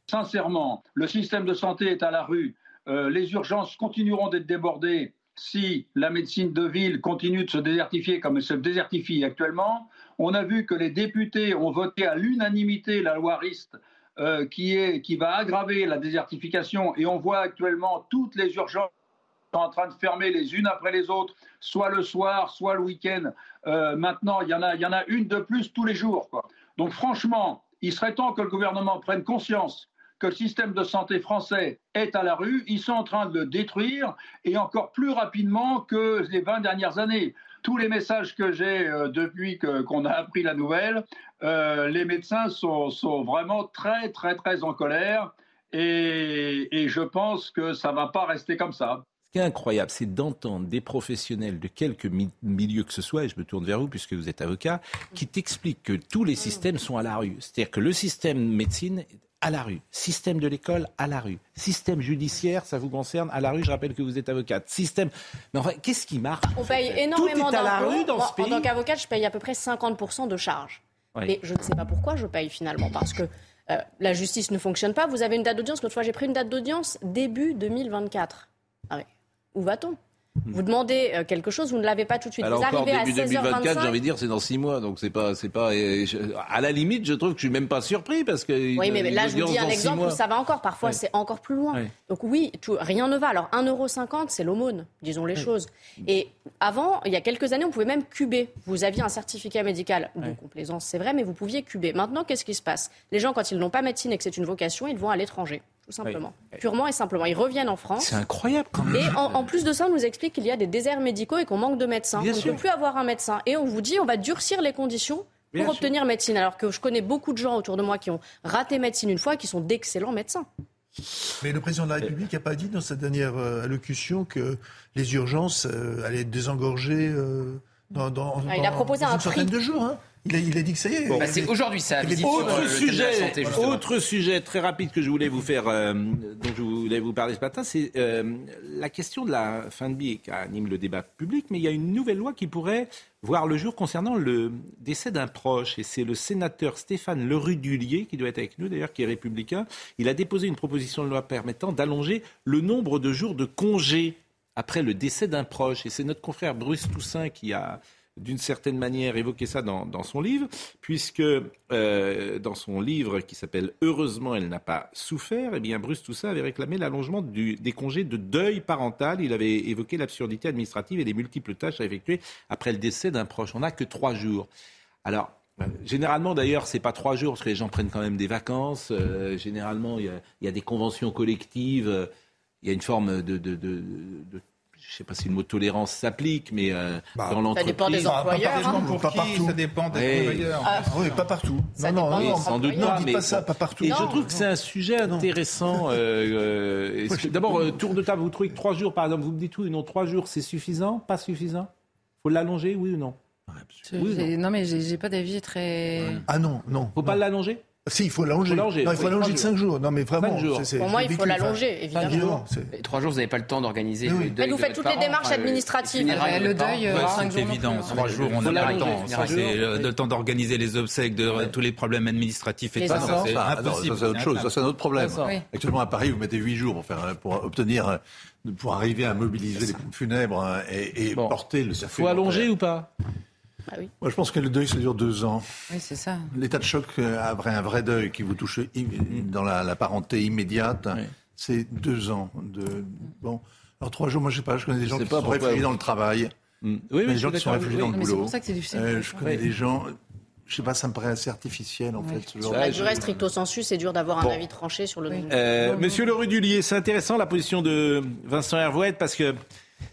Sincèrement, le système de santé est à la rue. Euh, les urgences continueront d'être débordées si la médecine de ville continue de se désertifier comme elle se désertifie actuellement. On a vu que les députés ont voté à l'unanimité la loi RIST euh, qui, est, qui va aggraver la désertification et on voit actuellement toutes les urgences en train de fermer les unes après les autres, soit le soir, soit le week-end. Euh, maintenant, il y, en a, il y en a une de plus tous les jours. Donc franchement, il serait temps que le gouvernement prenne conscience que le système de santé français est à la rue. Ils sont en train de le détruire et encore plus rapidement que les 20 dernières années. Tous les messages que j'ai euh, depuis qu'on a appris la nouvelle, euh, les médecins sont, sont vraiment très, très, très en colère. Et, je pense que ça ne va pas rester comme ça. Ce qui est incroyable, c'est d'entendre des professionnels de quelque mi- milieu que ce soit, et je me tourne vers vous puisque vous êtes avocat, qui t'expliquent que tous les systèmes sont à la rue. C'est-à-dire que le système médecine à la rue, système de l'école à la rue, système judiciaire, ça vous concerne, à la rue, je rappelle que vous êtes avocate, système... Mais enfin, qu'est-ce qui marche On paye énormément à la d'impôts. rue dans Moi, ce pays. En tant qu'avocate, je paye à peu près 50% de charges. Oui. Mais je ne sais pas pourquoi je paye finalement. Parce que euh, la justice ne fonctionne pas. Vous avez une date d'audience. L'autre fois, j'ai pris une date d'audience début 2024. Ah. Où va-t-on? Vous demandez euh, quelque chose, vous ne l'avez pas tout de suite. Alors vous encore arrivez début à 2024, 16h25. j'ai envie de dire, c'est dans six mois, donc c'est pas, c'est pas. je- à la limite, je trouve que je suis même pas surpris parce que. Oui, mais là, je vous dis un exemple où ça va encore. Parfois, c'est encore plus loin. Donc oui, tout- rien ne va. Alors 1,50€, c'est l'aumône, disons les choses. Et avant, il y a quelques années, on pouvait même cuber. Vous aviez un certificat médical de complaisance, c'est vrai, mais vous pouviez cuber. Maintenant, qu'est-ce qui se passe? Les gens, quand ils n'ont pas médecine et que c'est une vocation, ils vont à l'étranger, tout simplement. Purement et simplement. Ils reviennent en France. C'est incroyable quand même. Et en, en plus de ça, on nous explique qu'il y a des déserts médicaux et qu'on manque de médecins. Bien on ne peut plus avoir un médecin. Et on vous dit, on va durcir les conditions Bien pour sûr. obtenir médecine. Alors que je connais beaucoup de gens autour de moi qui ont raté médecine une fois, qui sont d'excellents médecins. Mais le président de la République n'a pas dit dans sa dernière euh, allocution que les urgences euh, allaient être désengorgées euh, dans, dans, Ah, il a proposé dans un une centaine prix. de jours. hein. Il, a, il a dit que ça y est. Bah, c'est aujourd'hui, ça sur, euh, Autre la sujet, santé, autre sujet très rapide que je voulais vous faire, euh, dont je voulais vous parler ce matin, c'est euh, la question de la fin de vie qui anime le débat public. Mais il y a une nouvelle loi qui pourrait voir le jour concernant le décès d'un proche. Et c'est le sénateur Stéphane Lerudulier, qui doit être avec nous d'ailleurs, qui est républicain. Il a déposé une proposition de loi permettant d'allonger le nombre de jours de congé après le décès d'un proche. Et c'est notre confrère Bruce Toussaint qui a d'une certaine manière évoqué ça dans, dans son livre, puisque euh, dans son livre qui s'appelle Heureusement elle n'a pas souffert, eh bien Bruce Toussaint avait réclamé l'allongement des congés de deuil parental. Il avait évoqué l'absurdité administrative et les multiples tâches à effectuer après le décès d'un proche. On n'a que trois jours. Alors, Généralement, d'ailleurs, c'est pas trois jours parce que les gens prennent quand même des vacances. Euh, généralement, il y, a, des conventions collectives. il y a une forme de- je sais pas si le mot tolérance s'applique, mais euh, Bah, dans Ça l'entreprise. dépend des employeurs. hein. Pour pas qui partout. Ça dépend des Ouais. employeurs. Ah, Oui, pas partout. Ça non, non, non, sans doute non, pas, mais pas ça, bon. pas partout. Et Non, je trouve que c'est un sujet intéressant. euh, euh, D'abord, euh, tour de table, vous trouvez que trois jours, par exemple, vous me dites oui, non, trois jours, c'est suffisant Pas suffisant? Faut l'allonger, oui ou non? Oui, j'ai- non, mais j'ai j'ai pas d'avis très. Ah non, non. Faut pas l'allonger? Si, il faut l'allonger. Non, il faut l'allonger de 5 jours. Non, mais vraiment. Pour moi, il faut l'allonger, évidemment. évidemment, c'est- Et trois jours, vous n'avez pas le temps d'organiser le deuil Mais vous faites toutes les démarches administratives. le deuil, euh, c'est évident. plus, hein. Trois jours, on n'a pas le temps. c'est jours. le, temps d'organiser les obsèques, de tous les problèmes administratifs et tout ça. C'est Ah, impossible. ça, c'est autre chose, ça c'est un autre problème. Actuellement à Paris, vous mettez 8 jours pour, obtenir, euh, pour arriver à mobiliser les pompes funèbres hein, et, et Bon. porter le cercueil. Faut allonger ou pas? Ah oui. Moi, je pense que le deuil, ça dure deux ans. Oui, c'est ça. L'état de choc euh, après un vrai deuil qui vous touche im- dans la, la parenté immédiate, Oui. c'est deux ans. De, bon, alors trois jours, moi je sais pas, je connais des gens sais qui pas sont réfugiés vous- dans le travail, Mm. Oui, des oui, gens qui sont réfugiés dans le Mais c'est pour ça que c'est difficile. Euh, je connais des gens, je sais pas, ça me paraît assez artificiel en fait. Ce genre Sur la durée stricto sensu, c'est dur d'avoir un avis tranché sur le. Euh, Monsieur Lerudulier, c'est intéressant la position de Vincent Hervouette parce que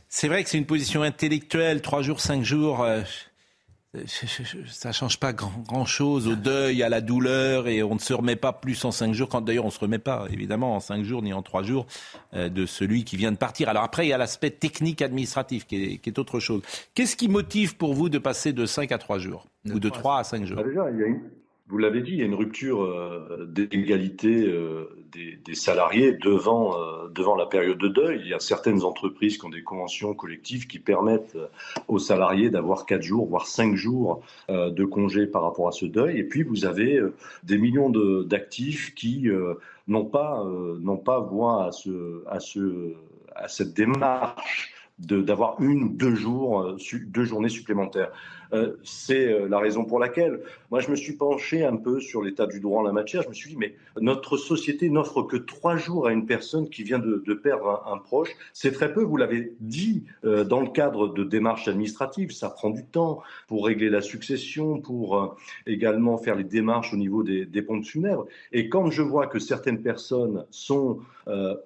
c'est vrai que c'est une position intellectuelle, trois jours, cinq jours. euh, ça change pas grand, grand chose au deuil, à la douleur, et on ne se remet pas plus en cinq jours. Quand d'ailleurs on se remet pas, évidemment, en cinq jours ni en trois jours euh, de celui qui vient de partir. Alors après, il y a l'aspect technique administratif qui est, qui est autre chose. Qu'est-ce qui motive pour vous de passer de cinq à trois jours ou de trois à cinq jours? Déjà, il y a une- vous l'avez dit, il y a une rupture euh, d'égalité euh, des, salariés devant, euh, devant la période de deuil. Il y a certaines entreprises qui ont des conventions collectives qui permettent aux salariés d'avoir quatre jours, voire cinq jours de congé par rapport à ce deuil. Et puis, vous avez des millions d'actifs qui n'ont pas, pas voix à, ce, à, ce, à cette démarche d'avoir une ou deux jours, deux journées supplémentaires. Euh, c'est euh, la raison pour laquelle moi je me suis penché un peu sur l'état du droit en la matière. Je me suis dit mais notre société n'offre que trois jours à une personne qui vient de, perdre un, proche. C'est très peu. Vous l'avez dit euh, dans le cadre de démarches administratives, ça prend du temps pour régler la succession, pour également faire les démarches au niveau des, des pompes funèbres. Et quand je vois que certaines personnes sont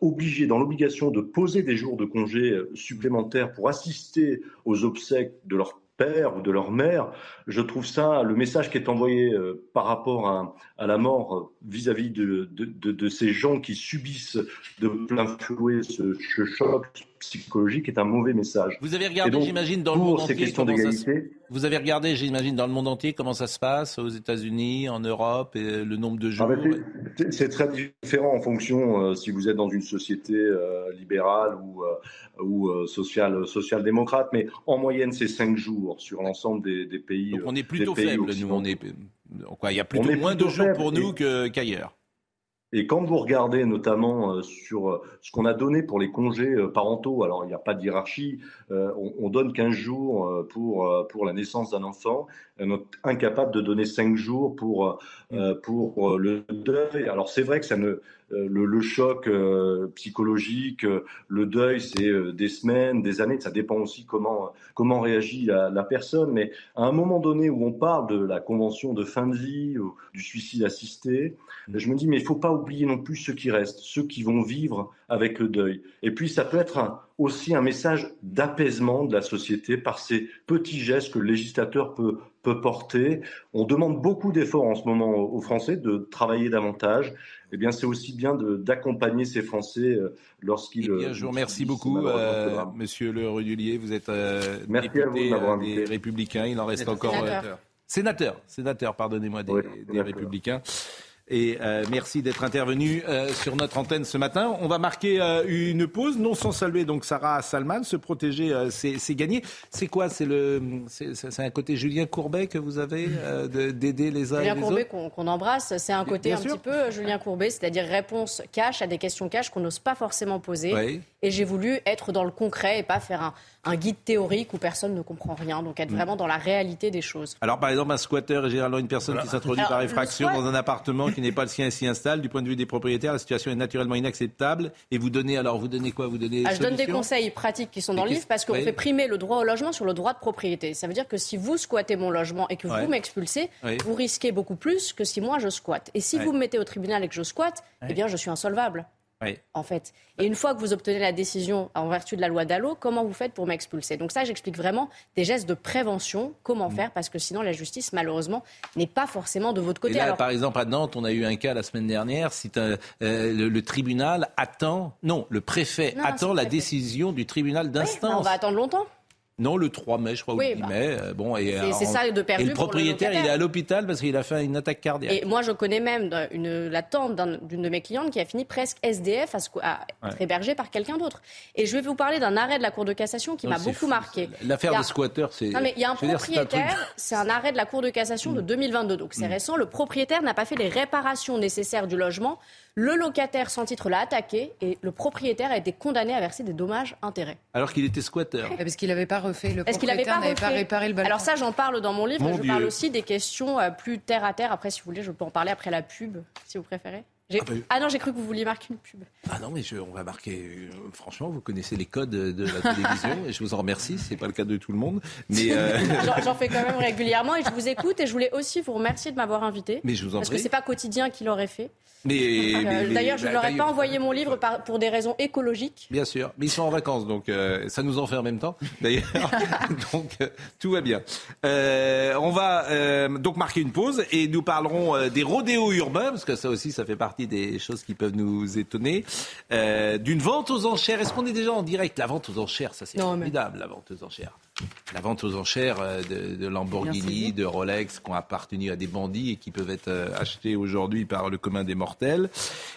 obligées, dans l'obligation de poser des jours de congé supplémentaires pour assister aux obsèques de leur père ou de leur mère, je trouve ça, le message qui est envoyé euh, par rapport à, la mort euh, vis-à-vis de, ces gens qui subissent de plein fouet ce choc psychologique est un mauvais message. Vous avez regardé, j'imagine, dans le monde entier comment ça se... Vous avez regardé, j'imagine, dans le monde entier comment ça se passe aux États-Unis, en Europe, et le nombre de jours. Ah ben, c'est- très différent en fonction euh, si vous êtes dans une société euh, libérale ou, euh, ou euh, social, social-démocrate, mais en moyenne c'est cinq jours sur l'ensemble des, des pays. Donc on est plutôt faible, nous. On est... Quoi, il y a plutôt moins de jours pour nous qu'ailleurs. Et quand vous regardez notamment euh, sur euh, ce qu'on a donné pour les congés euh, parentaux, alors il n'y a pas de hiérarchie, on, on, donne 15 jours pour, pour la naissance d'un enfant, on est incapable de donner 5 jours pour, pour le deuil. Alors c'est vrai que ça ne, le, le, choc psychologique, le deuil, c'est des semaines, des années, ça dépend aussi comment, comment réagit la, la, personne. Mais à un moment donné où on parle de la convention de fin de vie, ou du suicide assisté, je me dis, mais il faut pas oublier non plus ceux qui restent, ceux qui vont vivre avec le deuil. Et puis, ça peut être aussi un message d'apaisement de la société par ces petits gestes que le législateur peut, peut porter. On demande beaucoup d'efforts en ce moment aux Français de travailler davantage. Eh bien, c'est aussi bien d'accompagner ces Français euh, lorsqu'ils. Eh je vous remercie beaucoup, euh, Monsieur Le Rudulier. Vous êtes euh, député des Républicains. Il en reste encore. Sénateur. sénateur, sénateur, pardonnez-moi, des, des Républicains. Et euh, merci d'être intervenu euh, sur notre antenne ce matin. On va marquer euh, une pause, non sans saluer donc Sarah Salman. Se protéger, c'est gagner. C'est quoi? C'est le, c'est un côté Julien Courbet que vous avez d'aider les uns Julien et les Courbet qu'on embrasse. C'est un côté un petit peu Julien Courbet, c'est-à-dire réponse cash à des questions cash qu'on n'ose pas forcément poser. Et j'ai voulu être dans le concret et pas faire un un guide théorique où personne ne comprend rien, donc être mm. vraiment dans la réalité des choses. Alors par exemple, un squatter est généralement une personne qui s'introduit par effraction dans un appartement qui n'est pas le sien et s'y installe. Du point de vue des propriétaires, la situation est naturellement inacceptable. Et vous donnez alors, vous donnez quoi? Vous donnez ah, Je donne des conseils pratiques qui sont dans le livre parce qu'on fait primer le droit au logement sur le droit de propriété. Ça veut dire que si vous squattez mon logement et que vous m'expulsez, vous risquez beaucoup plus que si moi je squatte. Et si vous me mettez au tribunal et que je squatte, eh bien je suis insolvable en fait. Et une fois que vous obtenez la décision en vertu de la loi Dallot, comment vous faites pour m'expulser? Donc ça, j'explique vraiment des gestes de prévention, comment mm. faire, parce que sinon la justice, malheureusement, n'est pas forcément de votre côté. Et là, par exemple, à Nantes, on a eu un cas la semaine dernière, si euh, le, tribunal attend, non, le préfet attend la décision du tribunal d'instance. on va attendre longtemps. Non, le 3 mai, je crois, oui, ou 10 bah, mai. Euh, bon, et, c'est ça de perdu et le propriétaire, il est à l'hôpital parce qu'il a fait une attaque cardiaque. Et moi, je connais même une, la tante d'une de mes clientes qui a fini presque SDF à, être hébergée par quelqu'un d'autre. Et je vais vous parler d'un arrêt de la Cour de cassation qui m'a beaucoup marqué. L'affaire des squatteurs, c'est. Non, mais il y a un propriétaire, c'est un, arrêt de la Cour de cassation de 2022, mm. donc c'est mm. récent. Le propriétaire n'a pas fait les réparations nécessaires du logement. Le locataire sans titre l'a attaqué et le propriétaire a été condamné à verser des dommages-intérêts. Alors qu'il était squatteur. Parce qu'il n'avait pas refait le propriétaire n'avait pas, réparé le balcon. Alors ça, j'en parle dans mon livre. je parle aussi des questions euh, plus terre à terre. Après, si vous voulez, je peux en parler après la pub, si vous préférez. Ah, bah, ah, non, j'ai cru que vous vouliez marquer une pub. Ah non, mais on va marquer. Euh, franchement, vous connaissez les codes de la télévision et je vous en remercie. C'est pas le cas de tout le monde, mais euh, j'en fais quand même régulièrement et je vous écoute et je voulais aussi vous remercier de m'avoir invité. Mais je vous en parce prie. que c'est pas quotidien qui l'aurait fait. Mais, d'ailleurs, je ne leur ai pas envoyé mon livre pour des raisons écologiques. Bien sûr, mais ils sont en vacances, donc euh, ça nous en fait en même temps. D'ailleurs, donc tout va bien. on va donc marquer une pause et nous parlerons des rodéos urbains parce que ça aussi, ça fait partie des choses qui peuvent nous étonner. Euh, d'une vente aux enchères. Est-ce qu'on est déjà en direct? La vente aux enchères, ça c'est formidable, la vente aux enchères. La vente aux enchères euh, de, Lamborghini, de Rolex, qui ont appartenu à des bandits et qui peuvent être euh, achetés aujourd'hui par le commun des mortels.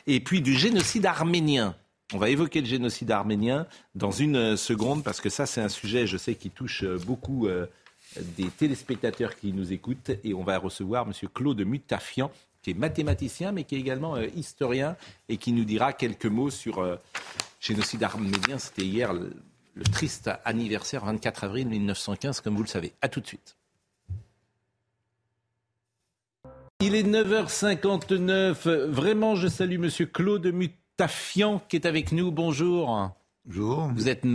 Et puis du génocide arménien. On va évoquer le génocide arménien dans une seconde parce que ça c'est un sujet, je sais, qui touche beaucoup des téléspectateurs qui nous écoutent et on va recevoir M. Claude Mutafian qui est mathématicien, mais qui est également euh, historien et qui nous dira quelques mots sur le euh, génocide arménien. C'était hier le, triste anniversaire, 24 avril 1915, comme vous le savez. À tout de suite. Il est 9h59. Vraiment, je salue Monsieur Claude Mutafian qui est avec nous. Bonjour. Bonjour. Vous êtes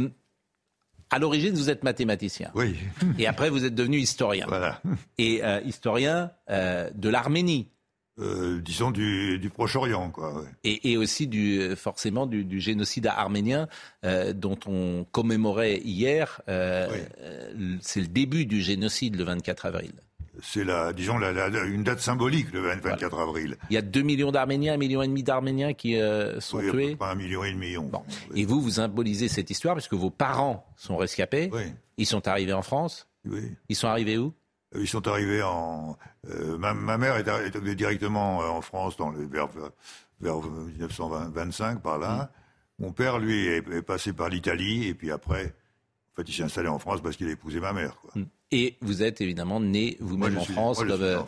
à l'origine, vous êtes mathématicien. Oui. Et après, vous êtes devenu historien. Voilà. Et euh, historien de l'Arménie. Euh, disons du, Proche-Orient, quoi. Et, aussi du, forcément du, génocide arménien euh, dont on commémorait hier. Euh, c'est le début du génocide le 24 avril. C'est la, disons, une date symbolique le 24 avril. Il y a 2 millions d'Arméniens, un million et demi d'Arméniens qui sont tués. Pas un million et demi. Et vous, vous symbolisez cette histoire parce que vos parents sont rescapés. Ils sont arrivés en France. Ils sont arrivés où? Ils sont arrivés en. Euh, ma, mère est arrivée directement euh, en France dans le, vers, vers 1925, par là. Mm. Mon père, lui, est, passé par l'Italie, et puis après, En fait, il s'est installé en France parce qu'il a épousé ma mère. Quoi. Mm. Et vous êtes évidemment né vous-même en, France, comme euh,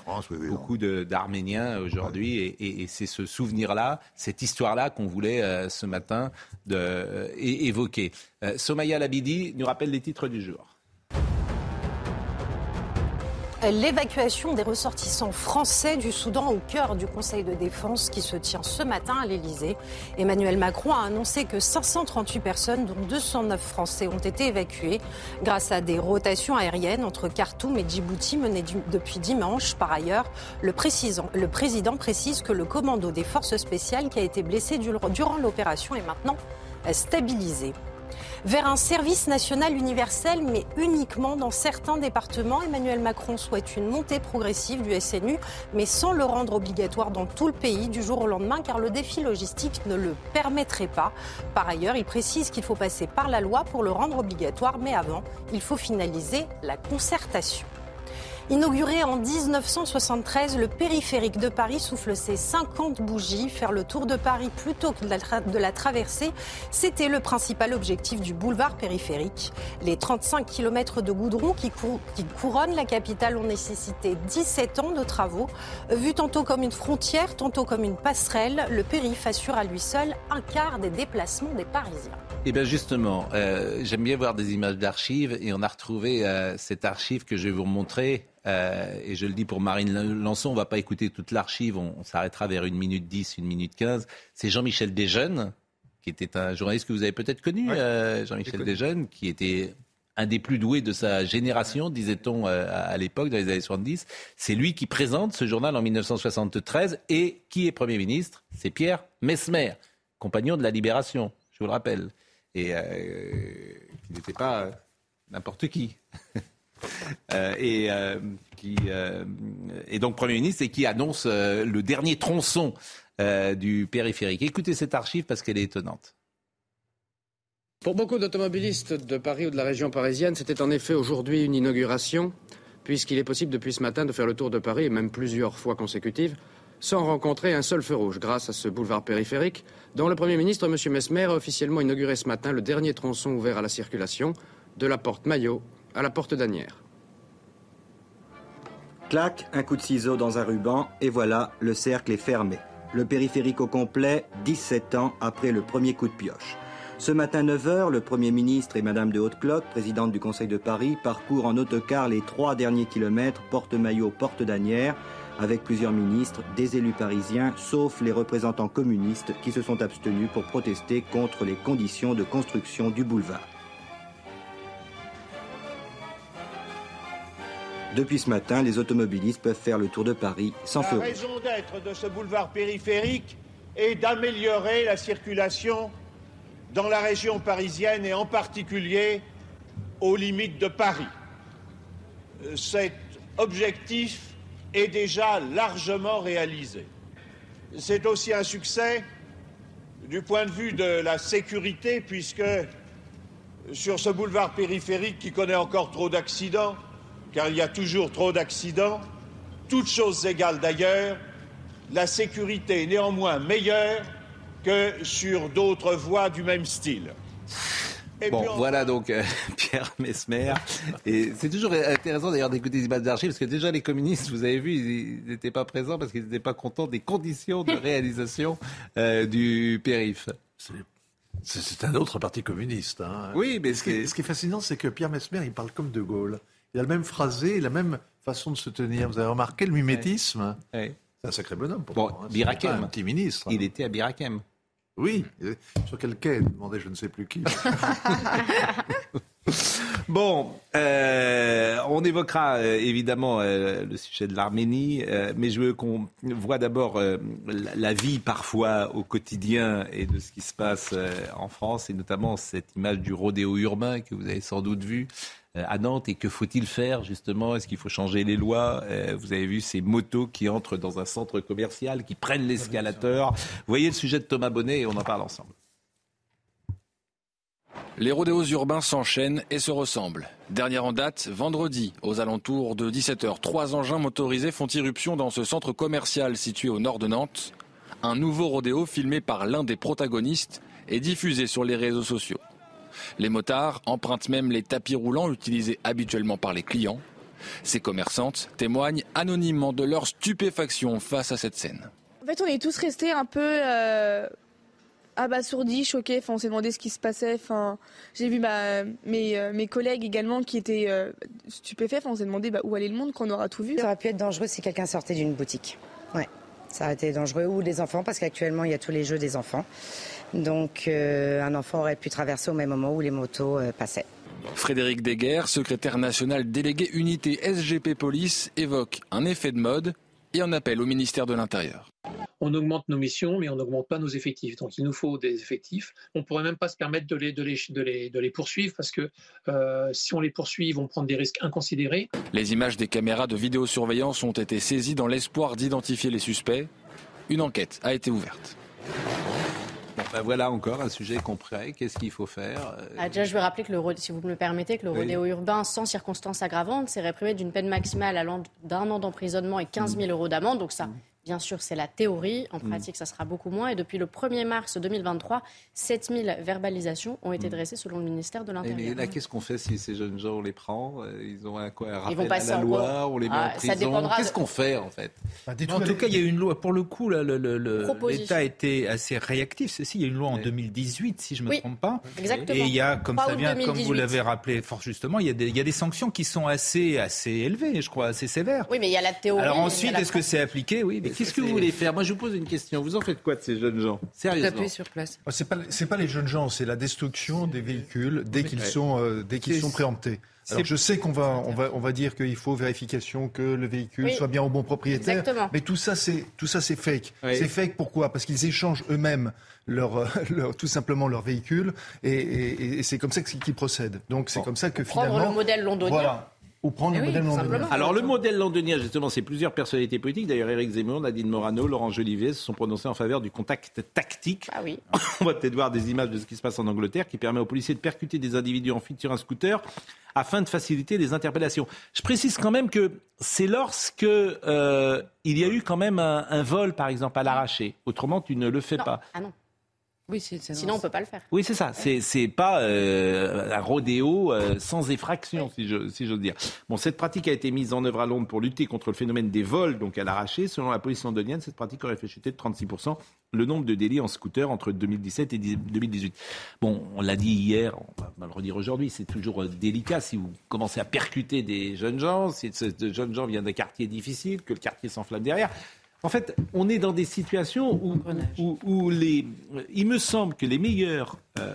beaucoup d'Arméniens aujourd'hui. Et, c'est ce souvenir-là, cette histoire-là qu'on voulait euh, ce matin de, évoquer. Somaya Labidi nous rappelle les titres du jour. L'évacuation des ressortissants français du Soudan au cœur du Conseil de défense qui se tient ce matin à l'Elysée. Emmanuel Macron a annoncé que 538 personnes, dont 209 Français, ont été évacuées grâce à des rotations aériennes entre Khartoum et Djibouti menées depuis dimanche. Par ailleurs, le, le président précise que le commando des forces spéciales qui a été blessé durant l'opération est maintenant stabilisé vers un service national universel, mais uniquement dans certains départements. Emmanuel Macron souhaite une montée progressive du SNU, mais sans le rendre obligatoire dans tout le pays du jour au lendemain, car le défi logistique ne le permettrait pas. Par ailleurs, il précise qu'il faut passer par la loi pour le rendre obligatoire, mais avant, il faut finaliser la concertation. Inauguré en 1973, le périphérique de Paris souffle ses 50 bougies. Faire le tour de Paris plutôt que de la, traverser, c'était le principal objectif du boulevard périphérique. Les 35 km de goudron qui, qui couronnent la capitale ont nécessité 17 ans de travaux. Vu tantôt comme une frontière, tantôt comme une passerelle, le périph' assure à lui seul un quart des déplacements des Parisiens. Et eh bien justement, euh, j'aime bien voir des images d'archives et on a retrouvé euh, cette archive que je vais vous montrer. Euh, et je le dis pour Marine Lançon, on va pas écouter toute l'archive, on, s'arrêtera vers une minute 10, une minute 15. C'est Jean-Michel Desjeunes, qui était un journaliste que vous avez peut-être connu, Jean-Michel Desjeunes, qui était un des plus doués de sa génération, disait-on à l'époque, dans les années 70. C'est lui qui présente ce journal en 1973 et qui est Premier ministre? C'est Pierre Mesmer, compagnon de la Libération, je vous le rappelle et euh, qui n'était pas n'importe qui. Euh, et euh, qui est donc Premier ministre et qui annonce le dernier tronçon du périphérique. Écoutez cette archive parce qu'elle est étonnante. Pour beaucoup d'automobilistes de Paris ou de la région parisienne, c'était en effet aujourd'hui une inauguration, puisqu'il est possible depuis ce matin de faire le tour de Paris, et même plusieurs fois consécutives, sans rencontrer un seul feu rouge grâce à ce boulevard périphérique dont le Premier ministre, M. Mesmer, a officiellement inauguré ce matin le dernier tronçon ouvert à la circulation de la porte Maillot à la porte d'Anières. Clac, un coup de ciseau dans un ruban, et voilà, le cercle est fermé. Le périphérique au complet, 17 ans après le premier coup de pioche. Ce matin 9h, le Premier ministre et Madame de Haute-Cloque, présidente du Conseil de Paris, parcourent en autocar les trois derniers kilomètres, porte-maillot, porte d'Anières, avec plusieurs ministres, des élus parisiens, sauf les représentants communistes qui se sont abstenus pour protester contre les conditions de construction du boulevard. Depuis ce matin, les automobilistes peuvent faire le tour de Paris sans feu. La raison d'être de ce boulevard périphérique est d'améliorer la circulation dans la région parisienne et en particulier aux limites de Paris. Cet objectif est déjà largement réalisé. C'est aussi un succès du point de vue de la sécurité, puisque sur ce boulevard périphérique qui connaît encore trop d'accidents, car il y a toujours trop d'accidents, toutes choses égales d'ailleurs, la sécurité est néanmoins meilleure que sur d'autres voies du même style. Bon, voilà donc euh, Pierre Mesmer. Et c'est toujours intéressant d'ailleurs d'écouter les images d'archives parce que déjà les communistes, vous avez vu, ils n'étaient pas présents parce qu'ils n'étaient pas contents des conditions de réalisation euh, du périph. C'est un autre parti communiste. Hein. Oui, mais ce qui, est, fascinant, c'est que Pierre Mesmer, il parle comme De Gaulle. Il a le même phrasé, la même façon de se tenir. Vous avez remarqué le mimétisme? C'est un sacré bonhomme. Pour bon, hein. Birakem, un petit ministre. Il était à Birakem. Oui, sur quel quai demandait je ne sais plus qui. bon, euh, on évoquera euh, évidemment euh, le sujet de l'Arménie, mais je veux qu'on voit d'abord la vie parfois au quotidien et de ce qui se passe en France, et notamment cette image du rodéo urbain que vous avez sans doute vu à Nantes et que faut-il faire justement? Est-ce qu'il faut changer les lois? Euh, Vous avez vu ces motos qui entrent dans un centre commercial, qui prennent l'escalateur. Voyez le sujet de Thomas Bonnet et on en parle ensemble. Les rodéos urbains s'enchaînent et se ressemblent. Dernière en date, vendredi, aux alentours de 17h, trois engins motorisés font irruption dans ce centre commercial situé au nord de Nantes. Un nouveau rodéo filmé par l'un des protagonistes est diffusé sur les réseaux sociaux. Les motards empruntent même les tapis roulants utilisés habituellement par les clients. Ces commerçantes témoignent anonymement de leur stupéfaction face à cette scène. En fait, on est tous restés un peu euh, abasourdis, choqués. Enfin, on s'est demandé ce qui se passait. Enfin, j'ai vu ma, mes, euh, mes, collègues également qui étaient euh, stupéfaits. Enfin, on s'est demandé bah, où allait le monde quand on aura tout vu. Ça aurait pu être dangereux si quelqu'un sortait d'une boutique. Ouais. Ça aurait été dangereux. Ou des enfants, parce qu'actuellement, il y a tous les jeux des enfants. Donc, euh, un enfant aurait pu traverser au même moment où les motos euh, passaient. Frédéric Deguerre, secrétaire national délégué unité SGP Police, évoque un effet de mode et en appelle au ministère de l'Intérieur. On augmente nos missions, mais on n'augmente pas nos effectifs. Donc il nous faut des effectifs. On ne pourrait même pas se permettre de les, de les, de les, de les poursuivre parce que euh, si on les poursuit, ils vont prendre des risques inconsidérés. Les images des caméras de vidéosurveillance ont été saisies dans l'espoir d'identifier les suspects. Une enquête a été ouverte. Ben voilà encore un sujet complet. Qu'est-ce qu'il faut faire ah, Déjà, je vais rappeler que, le, si vous me le permettez, que le rodéo urbain sans circonstances aggravantes, c'est réprimé d'une peine maximale allant d'un an d'emprisonnement et 15 000 euros d'amende. Donc ça, Bien sûr, c'est la théorie. En pratique, ça sera beaucoup moins. Et depuis le 1er mars 2023, 7000 verbalisations ont été dressées selon le ministère de l'Intérieur. Mais là, qu'est-ce qu'on fait si ces jeunes gens, on les prend Ils ont un, quoi, un rappel Ils vont passer à la loi, on les met ah, en prison Qu'est-ce qu'on fait, en fait? Bah, En tout cas, il y a eu une loi. Pour le coup, l'État le, a été assez réactif. Ceci, il y a une loi en 2018, si je ne me oui, trompe pas. Exactement. Et il y a, comme ça vient, comme vous l'avez rappelé fort justement, il y, a des, il y a des sanctions qui sont assez, assez élevées, je crois, assez sévères. Oui, mais il y a la théorie. Alors ensuite, est-ce que c'est appliqué? Oui. Mais qu'est-ce que vous voulez faire? Moi, je vous pose une question. Vous en faites quoi de ces jeunes gens? Sérieusement Taper sur place. C'est pas, pas les jeunes gens, c'est la destruction des véhicules dès qu'ils sont, euh, dès qu'ils sont préemptés. Alors, je sais qu'on va, on va, on va dire qu'il faut vérification que le véhicule Oui. soit bien au bon propriétaire. Exactement. Mais tout ça, c'est, tout ça, c'est fake. Oui. C'est fake pourquoi? Parce qu'ils échangent eux-mêmes leur, euh, leur, tout simplement leur véhicule et, et, et c'est comme ça qu'ils procèdent. Donc c'est comme ça que Prendre finalement. le modèle londonien. Voilà. Ou prendre Eh le oui, modèle londonien. Alors le modèle londonien, justement, c'est plusieurs personnalités politiques. D'ailleurs, Éric Zemmour, Nadine Morano, Laurent Jolivet se sont prononcés en faveur du contact tactique. Ah oui. On va peut-être voir des images de ce qui se passe en Angleterre, qui permet aux policiers de percuter des individus en fuite sur un scooter afin de faciliter les interpellations. Je précise quand même que c'est lorsque euh, il y a eu quand même un, un vol, par exemple, à l'arraché. Autrement, tu ne le fais pas. Ah non. Oui, c'est, c'est Sinon, on ne peut pas le faire. Oui, c'est ça. C'est c'est pas euh, un rodéo euh, sans effraction, si je si j'ose dire. Bon, cette pratique a été mise en œuvre à Londres pour lutter contre le phénomène des vols, donc à l'arraché. Selon la police londonienne, cette pratique aurait fait chuter de 36 le nombre de délits en scooter entre 2017 et 2018. Bon, on l'a dit hier, on va le redire aujourd'hui, c'est toujours euh, délicat si vous commencez à percuter des jeunes gens, si ce ce jeunes gens viennent d'un quartier difficile, que le quartier s'enflamme derrière. En fait, on est dans des situations où, où, où les, il me semble que les meilleures euh,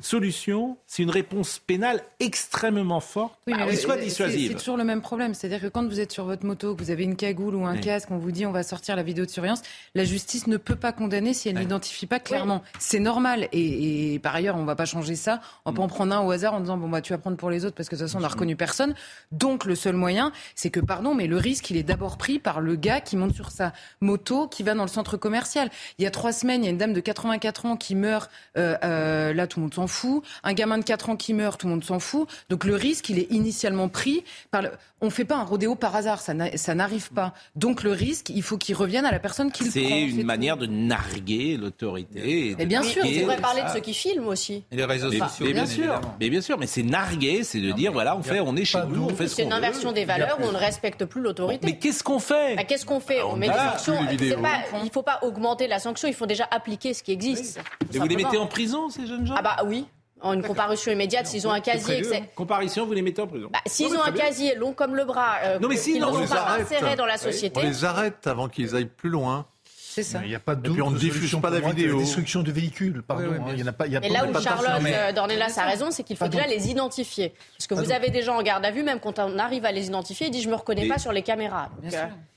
solutions, c'est une réponse pénale extrêmement forte Oui, mais qui soit c'est- dissuasive. C'est toujours le même problème. C'est-à-dire que quand vous êtes sur votre moto, que vous avez une cagoule ou un Oui. casque, on vous dit on va sortir la vidéo de surveillance, la justice ne peut pas condamner si elle n'identifie pas clairement. C'est normal. Et, et par ailleurs, on va pas changer ça. On pas en prendre un au hasard en disant bon bah tu vas prendre pour les autres parce que de toute façon on n'a reconnu personne. Donc le seul moyen, c'est que pardon, mais le risque il est d'abord pris par le gars qui monte sur sa moto, qui va dans le centre commercial. Il y a trois semaines, il y a une dame de 84 ans qui meurt. euh, euh, là, tout le monde s'en fout. Un gamin de 4 ans qui meurt, tout le monde s'en fout. Donc le risque, il est initialement pris par le... On fait pas un rodéo par hasard, ça n'a- ça n'arrive pas. Donc le risque, il faut qu'il revienne à la personne qui le prend. C'est c'est une manière de narguer l'autorité. Mais bien sûr, on pourrait parler de ceux qui filment aussi. Et les réseaux Mais, sociaux, mais bien bien sûr, évidemment. mais bien sûr, mais c'est narguer, c'est de dire voilà, on fait, on est chez nous, on fait ce C'est qu'on une veut. inversion des valeurs où on ne respecte plus l'autorité. Mais qu'est-ce qu'on fait Bah, Qu'est-ce qu'on fait Ah, On met des sanctions. C'est Il ne faut pas augmenter la sanction, il faut déjà appliquer ce qui existe. Et vous les mettez en prison, ces jeunes gens Ah bah oui, en une comparution immédiate, s'ils ont un casier. que c'est- Comparution, vous les mettez en prison. Bah, S'ils ont un bien. casier long comme le bras, euh, Non, mais si, qu'ils ne on sont les pas arrête. insérés dans la société. On les arrête avant qu'ils aillent plus loin. C'est ça. Il n'y a pas Et puis d'autre on ne diffuse pas la vidéo. La destruction de véhicules, pardon. Oui, oui, hein. Il y en a pas. il Y a Et pas- là où de Charlotte mais- euh, Dornelas a raison, c'est qu'il faut Pardon. déjà les identifier. Parce que vous Pardon. avez des gens en garde à vue, même quand on arrive à les identifier, ils disent je me reconnais Mais- pas sur les caméras.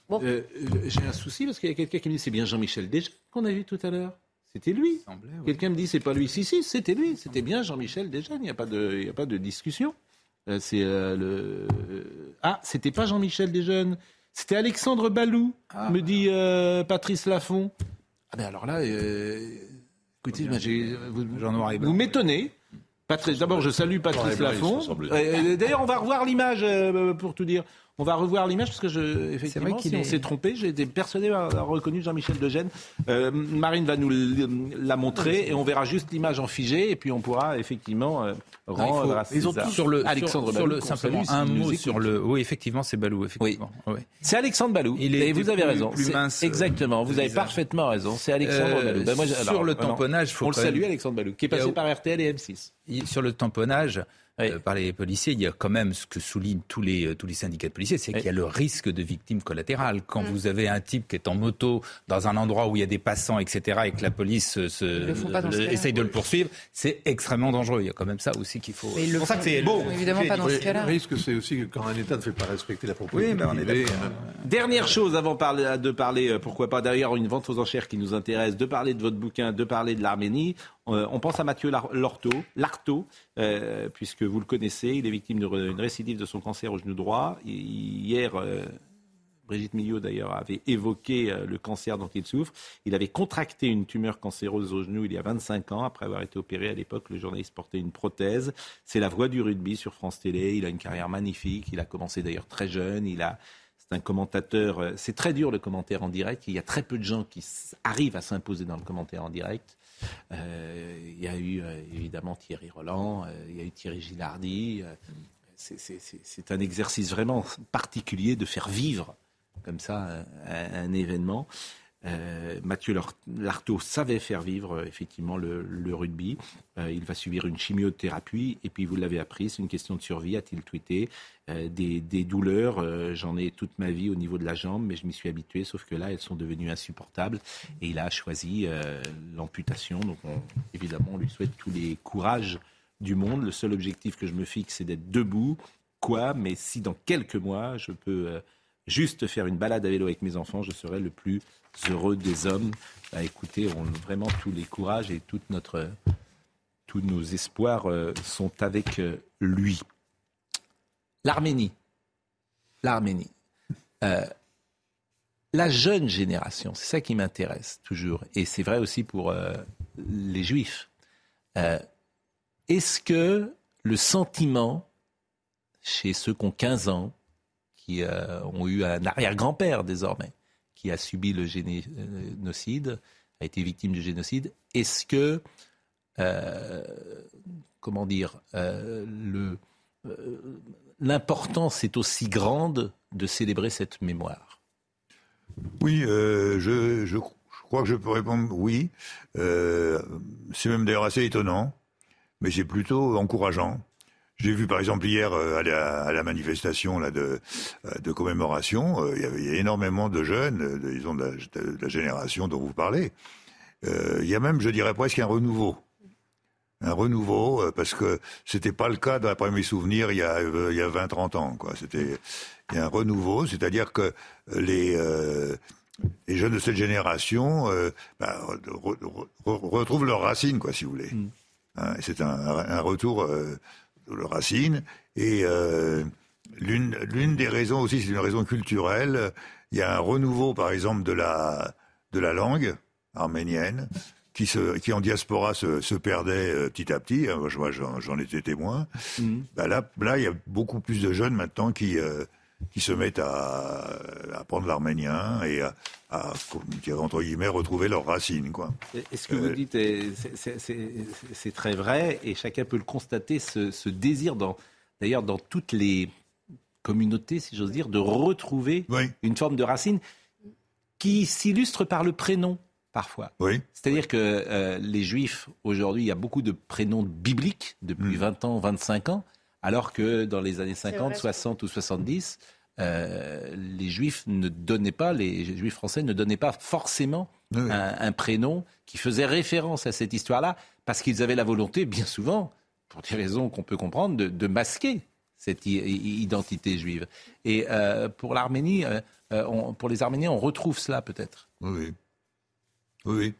Bon. Euh, euh, J'ai un souci parce qu'il y a quelqu'un qui me dit c'est bien Jean-Michel Déjà qu'on a vu tout à l'heure. C'était lui. Quelqu'un me dit c'est pas lui. Si, si, c'était lui. C'était bien Jean-Michel Déjà. Il n'y a, pas de- il n'y a pas de discussion. Euh, c'est euh, le. Ah, c'était pas Jean-Michel Desjeunes. C'était Alexandre Balou, me dit euh, Patrice Laffont. Ah ben alors là, euh, écoutez, j'ai- vous, vous m'étonnez. Patrice, d'abord, je salue Patrice. Euh, D'ailleurs, on va revoir l'image euh, pour tout dire. On va revoir l'image parce que je, effectivement, si on s'est trompé, j'ai été persuadé reconnu Jean-Michel Degène. Euh, Marine va nous la montrer et on verra juste l'image en figé et puis on pourra effectivement euh, rendre à Ils ont sur le Alexandre sur, le, simplement un mot sur le. Oui, effectivement, c'est Balou. Effectivement. Oui. C'est Alexandre Balou. Il et vous avez raison. Plus mince, exactement. Vous avez parfaitement raison. C'est Alexandre euh, Balou. Ben moi, sur le tamponnage, faut on le salue, Alexandre Balou, qui est passé par RTL et M6. Sur le tamponnage, euh, par les policiers, il y a quand même ce que soulignent tous les, euh, tous les syndicats de policiers, c'est qu'il y a le risque de victime collatérale. Quand mm. vous avez un type qui est en moto dans un endroit où il y a des passants, etc., et que la police euh, essaye de le poursuivre, c'est extrêmement dangereux. Il y a quand même ça aussi qu'il faut. c'est pour ça que c'est bon. Évidemment pas dans ce cas-là. Le risque, c'est aussi quand un État ne fait pas respecter la propriété. Oui, mais on est Dernière chose avant de parler, pourquoi pas d'ailleurs une vente aux enchères qui nous intéresse, de parler de votre bouquin, de parler de l'Arménie. Euh, on pense à Mathieu Lartaud, euh, puisque vous le connaissez, il est victime d'une récidive de son cancer au genou droit. Hier, euh, Brigitte Millot d'ailleurs avait évoqué le cancer dont il souffre. Il avait contracté une tumeur cancéreuse au genou il y a 25 ans, après avoir été opéré à l'époque. Le journaliste portait une prothèse. C'est la voix du rugby sur France Télé. Il a une carrière magnifique. Il a commencé d'ailleurs très jeune. Il a un commentateur. C'est très dur le commentaire en direct. Il y a très peu de gens qui arrivent à s'imposer dans le commentaire en direct. Euh, il y a eu euh, évidemment Thierry Roland, euh, il y a eu Thierry Gilardi. c'est un exercice vraiment particulier de faire vivre comme ça un événement. Euh, Mathieu Lartaud savait faire vivre euh, effectivement le, rugby. Euh, il va subir une chimiothérapie et puis vous l'avez appris, c'est une question de survie, a-t-il tweeté. Des, douleurs, j'en ai toute ma vie au niveau de la jambe, mais je m'y suis habitué, sauf que là, elles sont devenues insupportables et il a choisi l'amputation. Donc évidemment, on lui souhaite tous les courages du monde. Le seul objectif que je me fixe, c'est d'être debout. Quoi? Mais si dans quelques mois, je peux juste faire une balade à vélo avec mes enfants, je serai le plus heureux des hommes. Bah, écoutez, on, vraiment tous les courages et toute notre, tous nos espoirs euh, sont avec euh, lui. L'Arménie. L'Arménie. Euh, la jeune génération, c'est ça qui m'intéresse toujours, et c'est vrai aussi pour les juifs. Est-ce que le sentiment chez ceux qui ont 15 ans, qui ont eu un arrière-grand-père désormais, qui a subi le génocide, a été victime du génocide, est-ce que, euh, comment dire, euh, euh, l'importance est aussi grande de célébrer cette mémoire? Oui, je, crois que je peux répondre oui. c'est même d'ailleurs assez étonnant, mais c'est plutôt encourageant. J'ai vu par exemple hier euh, à la, manifestation là, de, euh, de commémoration, euh, il y avait énormément de jeunes, disons de la, génération dont vous parlez. il y a même, je dirais presque un renouveau. Un renouveau, parce que c'était pas le cas, d'après mes souvenirs, il y a, il y a 20-30 ans. Quoi. C'était, il y a un renouveau, c'est-à-dire que les, les jeunes de cette génération bah, retrouvent leurs racines, quoi, si vous voulez. Mm. Hein, c'est un, un, retour le Racine. Et euh, l'une des raisons aussi, c'est une raison culturelle. Il y a un renouveau, par exemple, de la, de la langue arménienne qui, se, qui en diaspora se, se perdait euh, petit à petit. Moi, j'en étais témoin. Mmh. Bah là, là, il y a beaucoup plus de jeunes maintenant qui, euh, qui se mettent à apprendre l'arménien et à, à, entre guillemets, retrouver leurs racines. Quoi. Et ce que vous euh, dites, c'est très vrai, et chacun peut le constater, ce, désir, d'ailleurs, dans, toutes les communautés, si j'ose dire, de retrouver une forme de racine qui s'illustre par le prénom parfois. Oui. C'est-à-dire que euh, les juifs, aujourd'hui, il y a beaucoup de prénoms bibliques depuis 20 hmm. ans, 25 ans, alors que dans les années 50, 60 ou 70, euh, les juifs ne donnaient pas, les juifs français ne donnaient pas forcément un, prénom qui faisait référence à cette histoire-là, parce qu'ils avaient la volonté, bien souvent, pour des raisons qu'on peut comprendre, de, masquer cette identité juive. Et euh, pour l'Arménie, euh, pour les Arméniens, on retrouve cela peut-être. Oui, oui.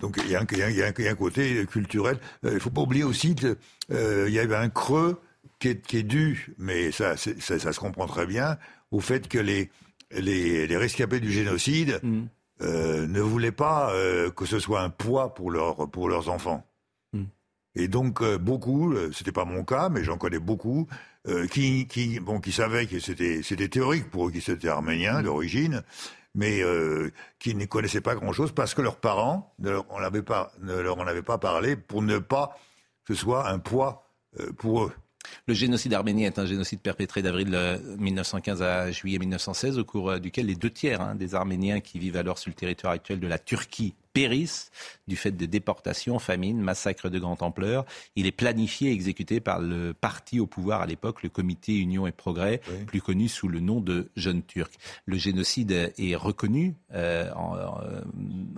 Donc il y, a un côté culturel. Il ne faut pas oublier aussi qu'il y avait un creux qui est, dû, mais ça, ça, se comprend très bien, au fait que les, les, rescapés du génocide mm. euh, ne voulaient pas euh, que ce soit un poids pour, leur, pour leurs enfants. Mm. Et donc beaucoup, c'était pas mon cas, mais j'en connais beaucoup, qui, qui, bon, qui savaient que c'était, c'était théorique pour eux, qui étaient arméniens d'origine, mais qui ne connaissaient pas grand-chose parce que leurs parents ne leur, en avaient pas parlé pour ne pas que ce soit un poids pour eux. Le génocide arménien est un génocide perpétré d'avril 1915 à juillet 1916, au cours duquel les deux tiers hein, des Arméniens qui vivent alors sur le territoire actuel de la Turquie périssent du fait de déportations, famines, massacres de grande ampleur. Il est planifié et exécuté par le parti au pouvoir à l'époque, le Comité Union et Progrès, plus connu sous le nom de Jeunes Turcs. Le génocide est reconnu euh, euh,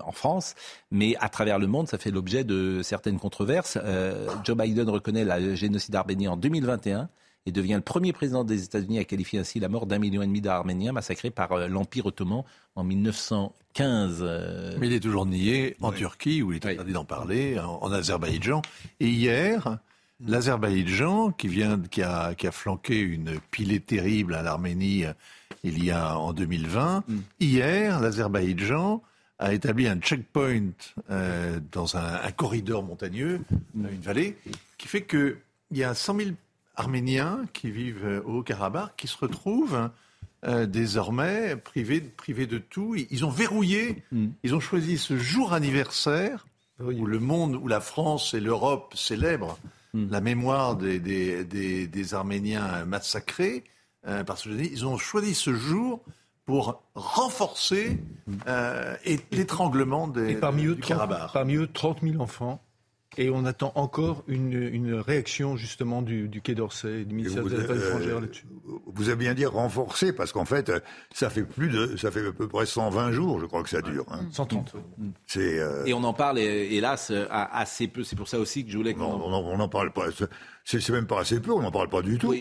en, France, mais à travers le monde, ça fait l'objet de certaines controverses. Euh, Joe Biden reconnaît le génocide arménien en 2021 et devient le premier président des États-Unis à qualifier ainsi la mort d'un million et demi d'Arméniens massacrés par l'Empire ottoman en 1915. Euh. Mais il est toujours nié en Turquie, où il est interdit d'en parler, en, Azerbaïdjan. Et hier, l'Azerbaïdjan, qui, vient, qui, a, qui a flanqué une pilée terrible à l'Arménie euh, il y a en 2020, mm. hier, l'Azerbaïdjan a établi un checkpoint euh, dans un, corridor montagneux, mm. une vallée, qui fait qu'il y a 100 000 Arméniens qui vivent au Haut-Karabakh qui se retrouvent euh, désormais privés, privés de tout. Ils ont verrouillé, mm. ils ont choisi ce jour anniversaire où le monde, où la France et l'Europe célèbrent mm. la mémoire des, des, des, Arméniens massacrés euh, par ce Ils ont choisi ce jour pour renforcer mm. euh, l'étranglement des, parmi eux, du Karabakh. Parmi eux, 30 000 enfants et on attend encore une, une réaction justement du, du, Quai d'Orsay, du ministère des Affaires étrangères là-dessus. Vous avez bien dire renforcer parce qu'en fait, ça fait plus de, ça fait à peu près 120 jours, je crois que ça dure. Hein. 130. C'est. Euh... Et on en parle, hélas, assez peu. C'est pour ça aussi que je voulais. qu'on... on n'en parle pas. C'est même pas assez peu, on n'en parle pas du tout.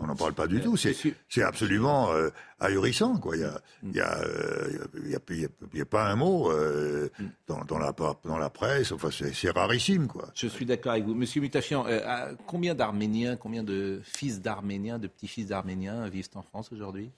on n'en parle pas du tout. C'est absolument euh, ahurissant. Quoi. Il n'y a, y a, y a, pas un mot euh, mm. dans, dans, la, dans la presse. Enfin, c'est rarissime. Quoi. Je suis d'accord avec vous. Monsieur Mutafian, euh, combien d'Arméniens, combien de fils d'Arméniens, de petits-fils d'Arméniens vivent en France aujourd'hui?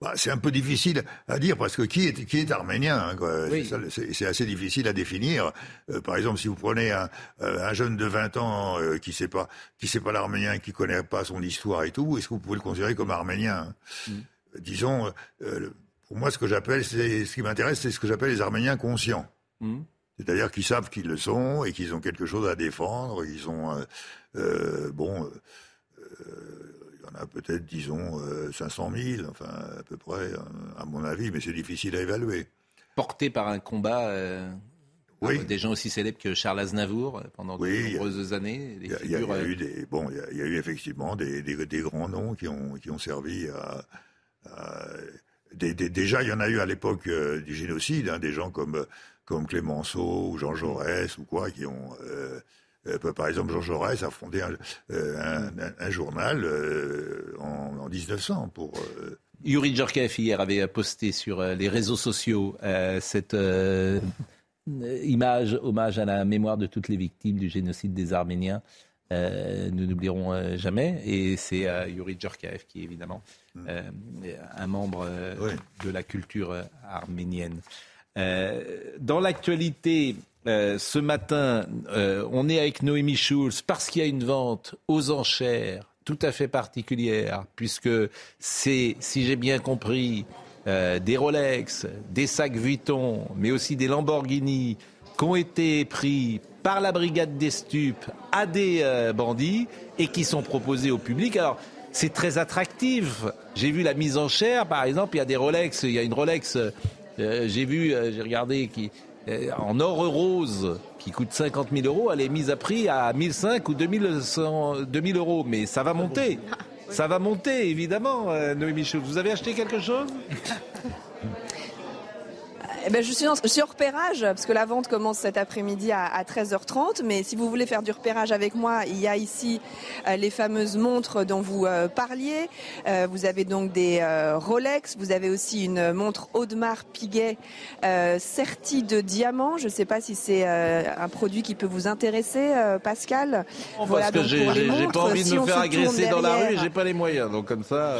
Bah, c'est un peu difficile à dire parce que qui est, qui est arménien hein, C'est assez difficile à définir. Euh, par exemple, si vous prenez un, un jeune de 20 ans euh, qui sait pas qui sait pas l'arménien, qui connaît pas son histoire et tout, est-ce que vous pouvez le considérer comme arménien mm. Disons, pour moi, ce que j'appelle, c'est ce qui m'intéresse, c'est ce que j'appelle les Arméniens conscients. Mm. C'est-à-dire qu'ils savent qu'ils le sont et qu'ils ont quelque chose à défendre. Ils ont bon on a peut-être, disons, 500 euh, 000, enfin, à peu près, euh, à mon avis, mais c'est difficile à évaluer. Porté par un combat euh, oui. des gens aussi célèbres que Charles Aznavour pendant de nombreuses années. Il y, a eu des, bon, il y, a eu effectivement des, des, grands noms qui ont, qui ont servi à, déjà, il y en a eu à l'époque du génocide, hein, des gens comme, comme Clémenceau ou Jean Jaurès ou quoi, qui ont, euh, par exemple, Jean Jaurès a fondé un, euh, journal euh, en, 1900 pour. Yuri Djorkaeff hier avait posté sur les réseaux sociaux cette image, hommage à la mémoire de toutes les victimes du génocide des Arméniens. Nous n'oublierons jamais. Et c'est Yuri Djorkaeff qui est évidemment mm. un membre de la culture arménienne. dans l'actualité, euh, ce matin, euh, on est avec Noémie Schulz parce qu'il y a une vente aux enchères tout à fait particulière, puisque c'est, si j'ai bien compris, euh, des Rolex, des sacs Vuitton, mais aussi des Lamborghini qui ont été pris par la brigade des stupes à des bandits et qui sont proposés au public. Alors, c'est très attractif. J'ai vu la mise en chair, par exemple, il y a des Rolex, il y a une Rolex, j'ai vu, j'ai regardé, qui, euh, en or rose qui coûte 50 000 euros, elle est mise à prix à 1005 ou 2000 euros. Mais ça va monter. Ça va monter, évidemment, euh, Noémie Schultz. Vous avez acheté quelque chose? eh ben, je, suis en, je repérage, parce que la vente commence cet après-midi à, 13h30. Mais si vous voulez faire du repérage avec moi, il y a ici euh, les fameuses montres dont vous euh, parliez. Euh, vous avez donc des Rolex. Vous avez aussi une montre Audemars Piguet sertie de diamants. Je ne sais pas si c'est un produit qui peut vous intéresser, Pascal. voilà, parce que j'ai pas envie de me faire agresser dans la rue et j'ai pas les moyens. Donc comme ça.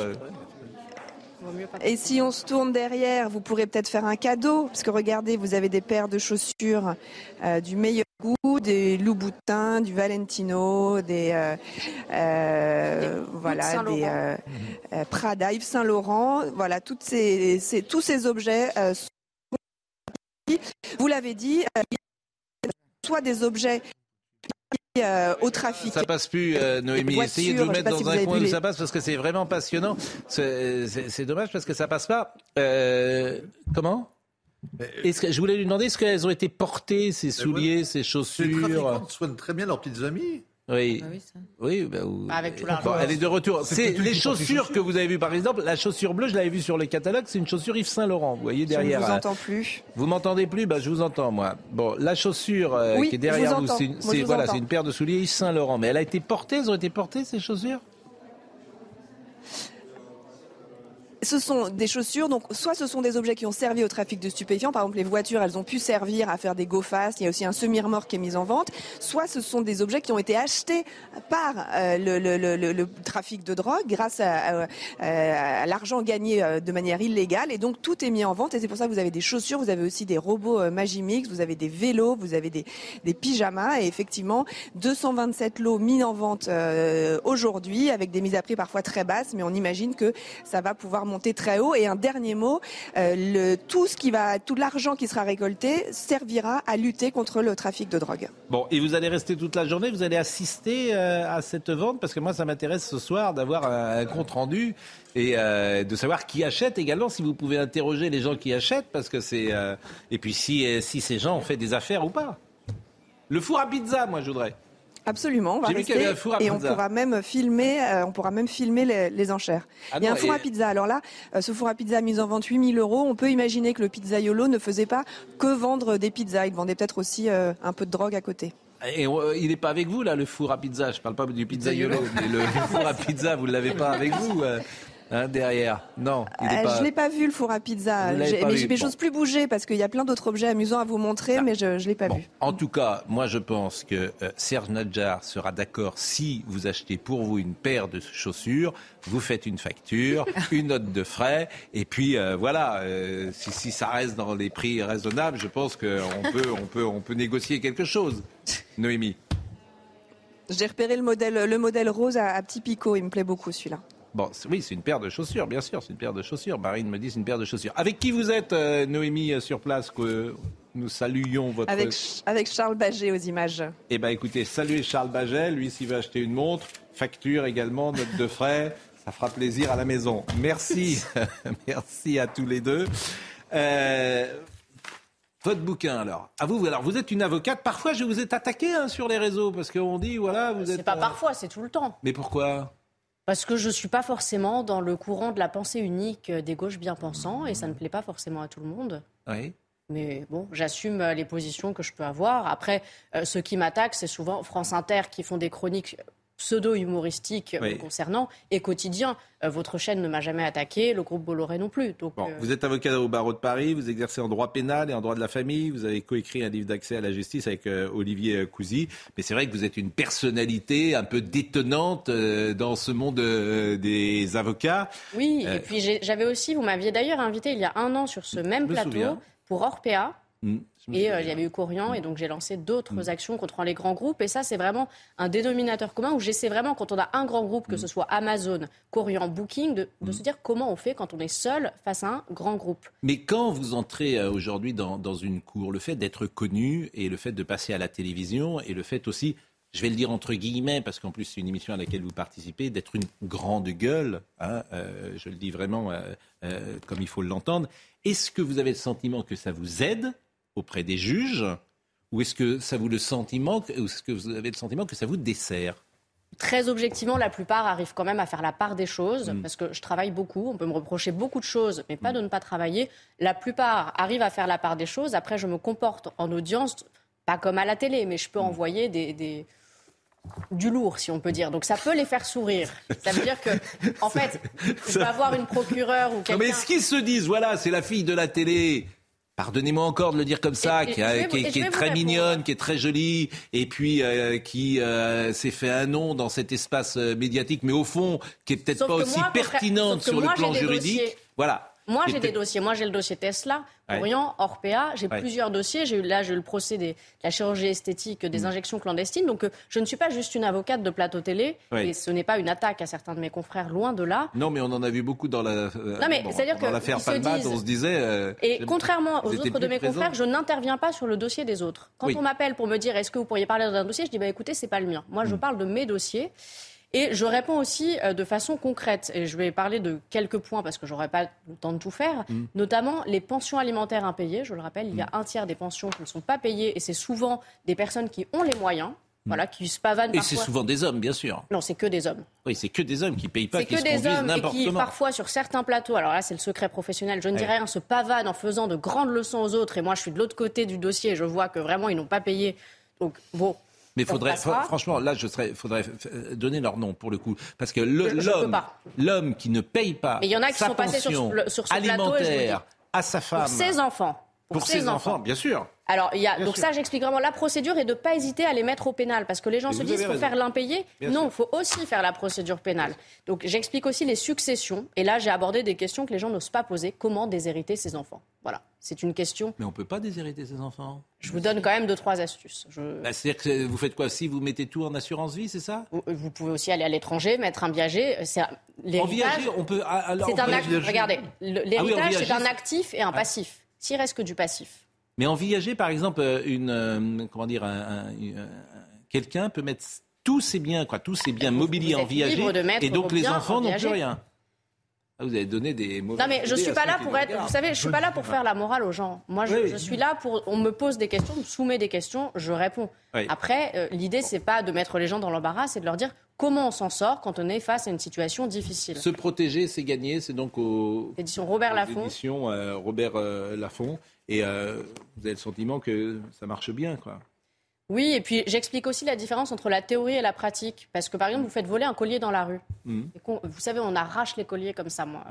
Et si on se tourne derrière, vous pourrez peut-être faire un cadeau, parce que regardez, vous avez des paires de chaussures euh, du meilleur goût, des Louboutin, du Valentino, des euh, euh, voilà, des Prada, Yves Saint Laurent, voilà, toutes ces, tous ces objets. vous l'avez dit, soit des objets euh, au trafic. Ça passe plus, euh, Noémie. Essayez de vous mettre dans un coin où ça passe parce que c'est vraiment passionnant. C'est dommage parce que ça passe pas. Euh, comment? Est-ce que, je voulais lui demander, est-ce qu'elles ont été portées, ces souliers, ces chaussures? Les trafiquants soignent très bien leurs petites amies. Oui. Ah oui, oui bah, bah, avec tout bon, Elle est de retour. C'est les chaussures que vous avez vues, par exemple. La chaussure bleue, je l'avais vue sur le catalogue. C'est une chaussure Yves Saint Laurent. Vous voyez derrière. Je ne vous entends plus. Vous m'entendez plus? Bah, je vous entends moi. Bon, la chaussure euh, qui est derrière vous, c'est voilà, c'est une paire de souliers Yves Saint Laurent. Mais elle a été portée. Elles ont été portées ces chaussures? Ce sont des chaussures, donc soit ce sont des objets qui ont servi au trafic de stupéfiants, par exemple les voitures, elles ont pu servir à faire des go il y a aussi un semi-remorque qui est mis en vente, soit ce sont des objets qui ont été achetés par euh, le, trafic de drogue grâce à, l'argent gagné euh, de manière illégale, et donc tout est mis en vente, et c'est pour ça que vous avez des chaussures, vous avez aussi des robots euh, Magimix, vous avez des vélos, vous avez des, des pyjamas, et effectivement 227 lots mis en vente aujourd'hui, avec des mises à prix parfois très basses, mais on imagine que ça va pouvoir monter très haut. Et un dernier mot, euh, tout ce qui va, tout l'argent qui sera récolté servira à lutter contre le trafic de drogue. Bon, et vous allez rester toute la journée, vous allez assister euh, à cette vente? Parce que moi, ça m'intéresse ce soir d'avoir un, compte rendu et euh, de savoir qui achète également, si vous pouvez interroger les gens qui achètent, parce que c'est et puis si si ces gens ont fait des affaires ou pas. Le four à pizza, moi, je voudrais. Absolument, on va rester et on pourra même filmer, euh, on pourra même filmer les, enchères. Ah il y a un four à pizza. Alors là, euh, ce four à pizza mis en vente 8000 euros. On peut imaginer que le pizzaiolo ne faisait pas que vendre des pizzas. Il vendait peut-être aussi euh, un peu de drogue à côté. Et il n'est pas avec vous là, le four à pizza. Je parle pas du pizzaiolo, mais le four à pizza, vous l'avez pas avec vous. Hein, derrière. Non, il est euh, Je l'ai pas vu le four à pizza. Mais, j'ose plus bouger parce qu'il y a plein d'autres objets amusants à vous montrer, mais je, ne l'ai pas vu. En tout cas, moi je pense que euh, Serge Nadjar sera d'accord si vous achetez pour vous une paire de chaussures, vous faites une facture, une note de frais, et puis euh, voilà. si, si, ça reste dans les prix raisonnables, je pense qu'on peut, on peut, on peut négocier quelque chose. Noémie. J'ai repéré le modèle, le modèle rose à, à petit picot. Il me plaît beaucoup celui-là. Bon, oui, c'est une paire de chaussures, bien sûr, c'est une paire de chaussures. Marine me dit c'est une paire de chaussures. Avec qui vous êtes, euh, Noémie, euh, sur place, que nous saluions votre... Avec, avec Charles Baget aux images. Eh bien, écoutez, saluez Charles Baget, lui, s'il veut acheter une montre, facture également, note de frais, ça fera plaisir à la maison. Merci, merci à tous les deux. Euh, votre bouquin, alors. À vous, alors, vous êtes une avocate. Parfois, je vous ai attaqué hein, sur les réseaux parce qu'on dit, voilà, vous êtes. C'est pas parfois, c'est tout le temps. Mais pourquoi? Parce que je ne suis pas forcément dans le courant de la pensée unique des gauches bien pensants et ça ne plaît pas forcément à tout le monde. Oui. Mais bon, j'assume les positions que je peux avoir. Après, euh, ceux qui m'attaquent, c'est souvent France Inter qui font des chroniques pseudo-humoristique euh, concernant et quotidien. Euh, votre chaîne ne m'a jamais attaqué, le groupe Bolloré non plus. Donc, euh, Vous êtes avocat au barreau de Paris, vous exercez en droit pénal et en droit de la famille, vous avez coécrit un livre d'accès à la justice avec Olivier Cousy, mais c'est vrai que vous êtes une personnalité un peu détonnante dans ce monde des avocats. Oui, et puis j'avais aussi, vous m'aviez d'ailleurs invité il y a un an sur ce même plateau pour Orpea. Mmh. Et euh, il y avait eu Corian, et donc j'ai lancé d'autres mm. actions contre les grands groupes. Et ça, c'est vraiment un dénominateur commun où j'essaie vraiment, quand on a un grand groupe, que ce mm. soit Amazon, Corian, Booking, de, mm. se dire comment on fait quand on est seul face à un grand groupe. Mais quand vous entrez euh, aujourd'hui dans, dans une cour, le fait d'être connu et le fait de passer à la télévision et le fait aussi je vais le dire entre guillemets, parce qu'en plus c'est une émission à laquelle vous participez, d'être une grande gueule, hein, euh, je le dis vraiment comme il faut l'entendre. Est-ce que vous avez le sentiment que ça vous aide auprès des juges Ou est-ce que ça vous le sentiment, ou est-ce que vous avez le sentiment que ça vous dessert? Très objectivement, la plupart arrivent quand même à faire la part des choses, mm. parce que je travaille beaucoup, on peut me reprocher beaucoup de choses, mais pas mm. de ne pas travailler. La plupart arrivent à faire la part des choses. Après, je me comporte en audience, pas comme à la télé, mais je peux mm. envoyer des, du lourd, si on peut dire. Donc ça peut les faire sourire. Ça veut dire que, en fait, je peux avoir une procureure ou quelqu'un. Mais est-ce qu'ils se disent, voilà, c'est la fille de la télé, Pardonnez-moi encore de le dire comme ça, qui, est très mignonne, qui est très jolie, et puis euh, qui euh, s'est fait un nom dans cet espace euh, médiatique, mais au fond, qui est peut-être pas aussi pertinente sur le plan juridique. Voilà. Moi, j'ai des dossiers. Moi, j'ai le dossier Tesla, Orient, Orpea. J'ai plusieurs dossiers. J'ai eu là, j'ai le procès de la chirurgie esthétique, des mm. injections clandestines. Donc, euh, je ne suis pas juste une avocate de plateau télé. Et ce n'est pas une attaque à certains de mes confrères, loin de là. Non, mais on en a vu beaucoup dans la. Euh, non, mais c'est-à-dire que l'affaire Palmade, on se disait. Euh, et contrairement aux autres de mes confrères, je n'interviens pas sur le dossier des autres. Quand on m'appelle pour me dire est-ce que vous pourriez parler d'un dossier, je dis bah écoutez, c'est pas le mien. Moi, je mm. parle de mes dossiers. Et je réponds aussi euh, de façon concrète. Et je vais parler de quelques points parce que j'aurais pas le temps de tout faire. Mm. Notamment les pensions alimentaires impayées. Je le rappelle, il y a mm. un tiers des pensions qui ne sont pas payées et c'est souvent des personnes qui ont les moyens. Mm. Voilà, qui se pavanent Et c'est souvent des hommes, bien sûr. Non, c'est que des hommes. Oui, c'est que des hommes qui payent pas, qui que se des hommes et qui, parfois, sur certains plateaux, alors là, c'est le secret professionnel, je ne dirais rien, se pavanent en faisant de grandes leçons aux autres. Et moi, je suis de l'autre côté du dossier et je vois que vraiment, ils n'ont pas payé. Donc, bon, mais faudrait, franchement, là, je serais, faudrait donner leur nom pour le coup, parce que l'homme, l'homme qui ne paye pas, il y en a qui sa sont passés sur, sur ce alimentaire à sa femme, pour ses enfants, pour, ses, enfants, bien sûr. Alors, il y a, donc ça, j'explique vraiment la procédure et de ne pas hésiter à les mettre au pénal. Parce que les gens se disent qu'il faut faire l'impayé. Non, il faut aussi faire la procédure pénale. Donc, j'explique aussi les successions. Et là, j'ai abordé des questions que les gens n'osent pas poser. Comment déshériter ses enfants? Voilà, c'est une question. Mais on ne peut pas déshériter ses enfants. Je vous donne quand même deux, trois astuces. Bah, c'est-à-dire que vous faites quoi? Si vous mettez tout en assurance vie, c'est ça? Vous pouvez aussi aller à l'étranger, mettre un viager. En viager, on peut. Ah, alors, c'est un Regardez, ah l'héritage, c'est un actif et un passif. S'il reste que du passif. Mais en viager, par exemple, euh, une, euh, comment dire, quelqu'un peut mettre tous ses biens, quoi, tous ses biens mobiliers en viager, et donc les enfants n'ont plus rien. Ah, vous avez donné des mauvais. Non, mais je suis pas là pour être. Vous savez, je suis pas là pour faire la morale aux gens. Moi, je, suis là pour. On me pose des questions, on me soumet des questions, je réponds. Après, euh, l'idée, c'est pas de mettre les gens dans l'embarras, c'est de leur dire comment on s'en sort quand on est face à une situation difficile. Se protéger, c'est gagner. C'est donc au. Édition Robert Laffont. Édition Robert Laffont. Et euh, vous avez le sentiment que ça marche bien, quoi. Oui, et puis j'explique aussi la différence entre la théorie et la pratique. Parce que par exemple, vous faites voler un collier dans la rue. Mmh. vous savez, on arrache les colliers comme ça, moi.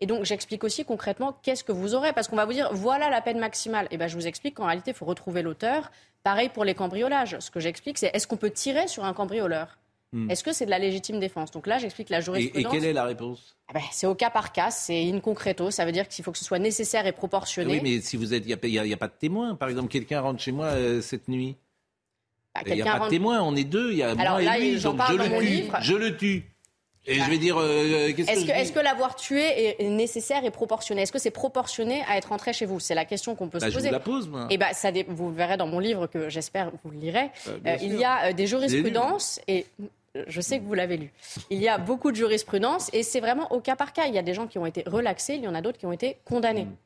Et donc j'explique aussi concrètement qu'est-ce que vous aurez. Parce qu'on va vous dire, voilà la peine maximale. Et bien je vous explique qu'en réalité, il faut retrouver l'auteur. Pareil pour les cambriolages. Ce que j'explique, c'est est-ce qu'on peut tirer sur un cambrioleur? Hmm. Est-ce que c'est de la légitime défense? Donc là, j'explique la jurisprudence. Et, quelle est la réponse? Ah ben, C'est au cas par cas, c'est in concreto. Ça veut dire qu'il faut que ce soit nécessaire et proportionné. Oui, mais si vous êtes, il n'y a, pas de témoin. Par exemple, quelqu'un rentre chez moi euh, cette nuit. Bah, il n'y a pas de témoin. On est deux. Il y a Alors, moi là, et lui. Donc je le tue. Livre. Je le tue. Et je vais dire, euh, qu'est-ce est-ce que, l'avoir tué est nécessaire et proportionné? Est-ce que c'est proportionné à être rentré chez vous? C'est la question qu'on peut se bah, poser. Je vous la pose, moi. Et bah, ça, vous verrez dans mon livre que j'espère vous le lirez. Euh, il y a des jurisprudences et je sais que vous l'avez lu. Il y a beaucoup de jurisprudence et c'est vraiment au cas par cas. Il y a des gens qui ont été relaxés, il y en a d'autres qui ont été condamnés. Mm.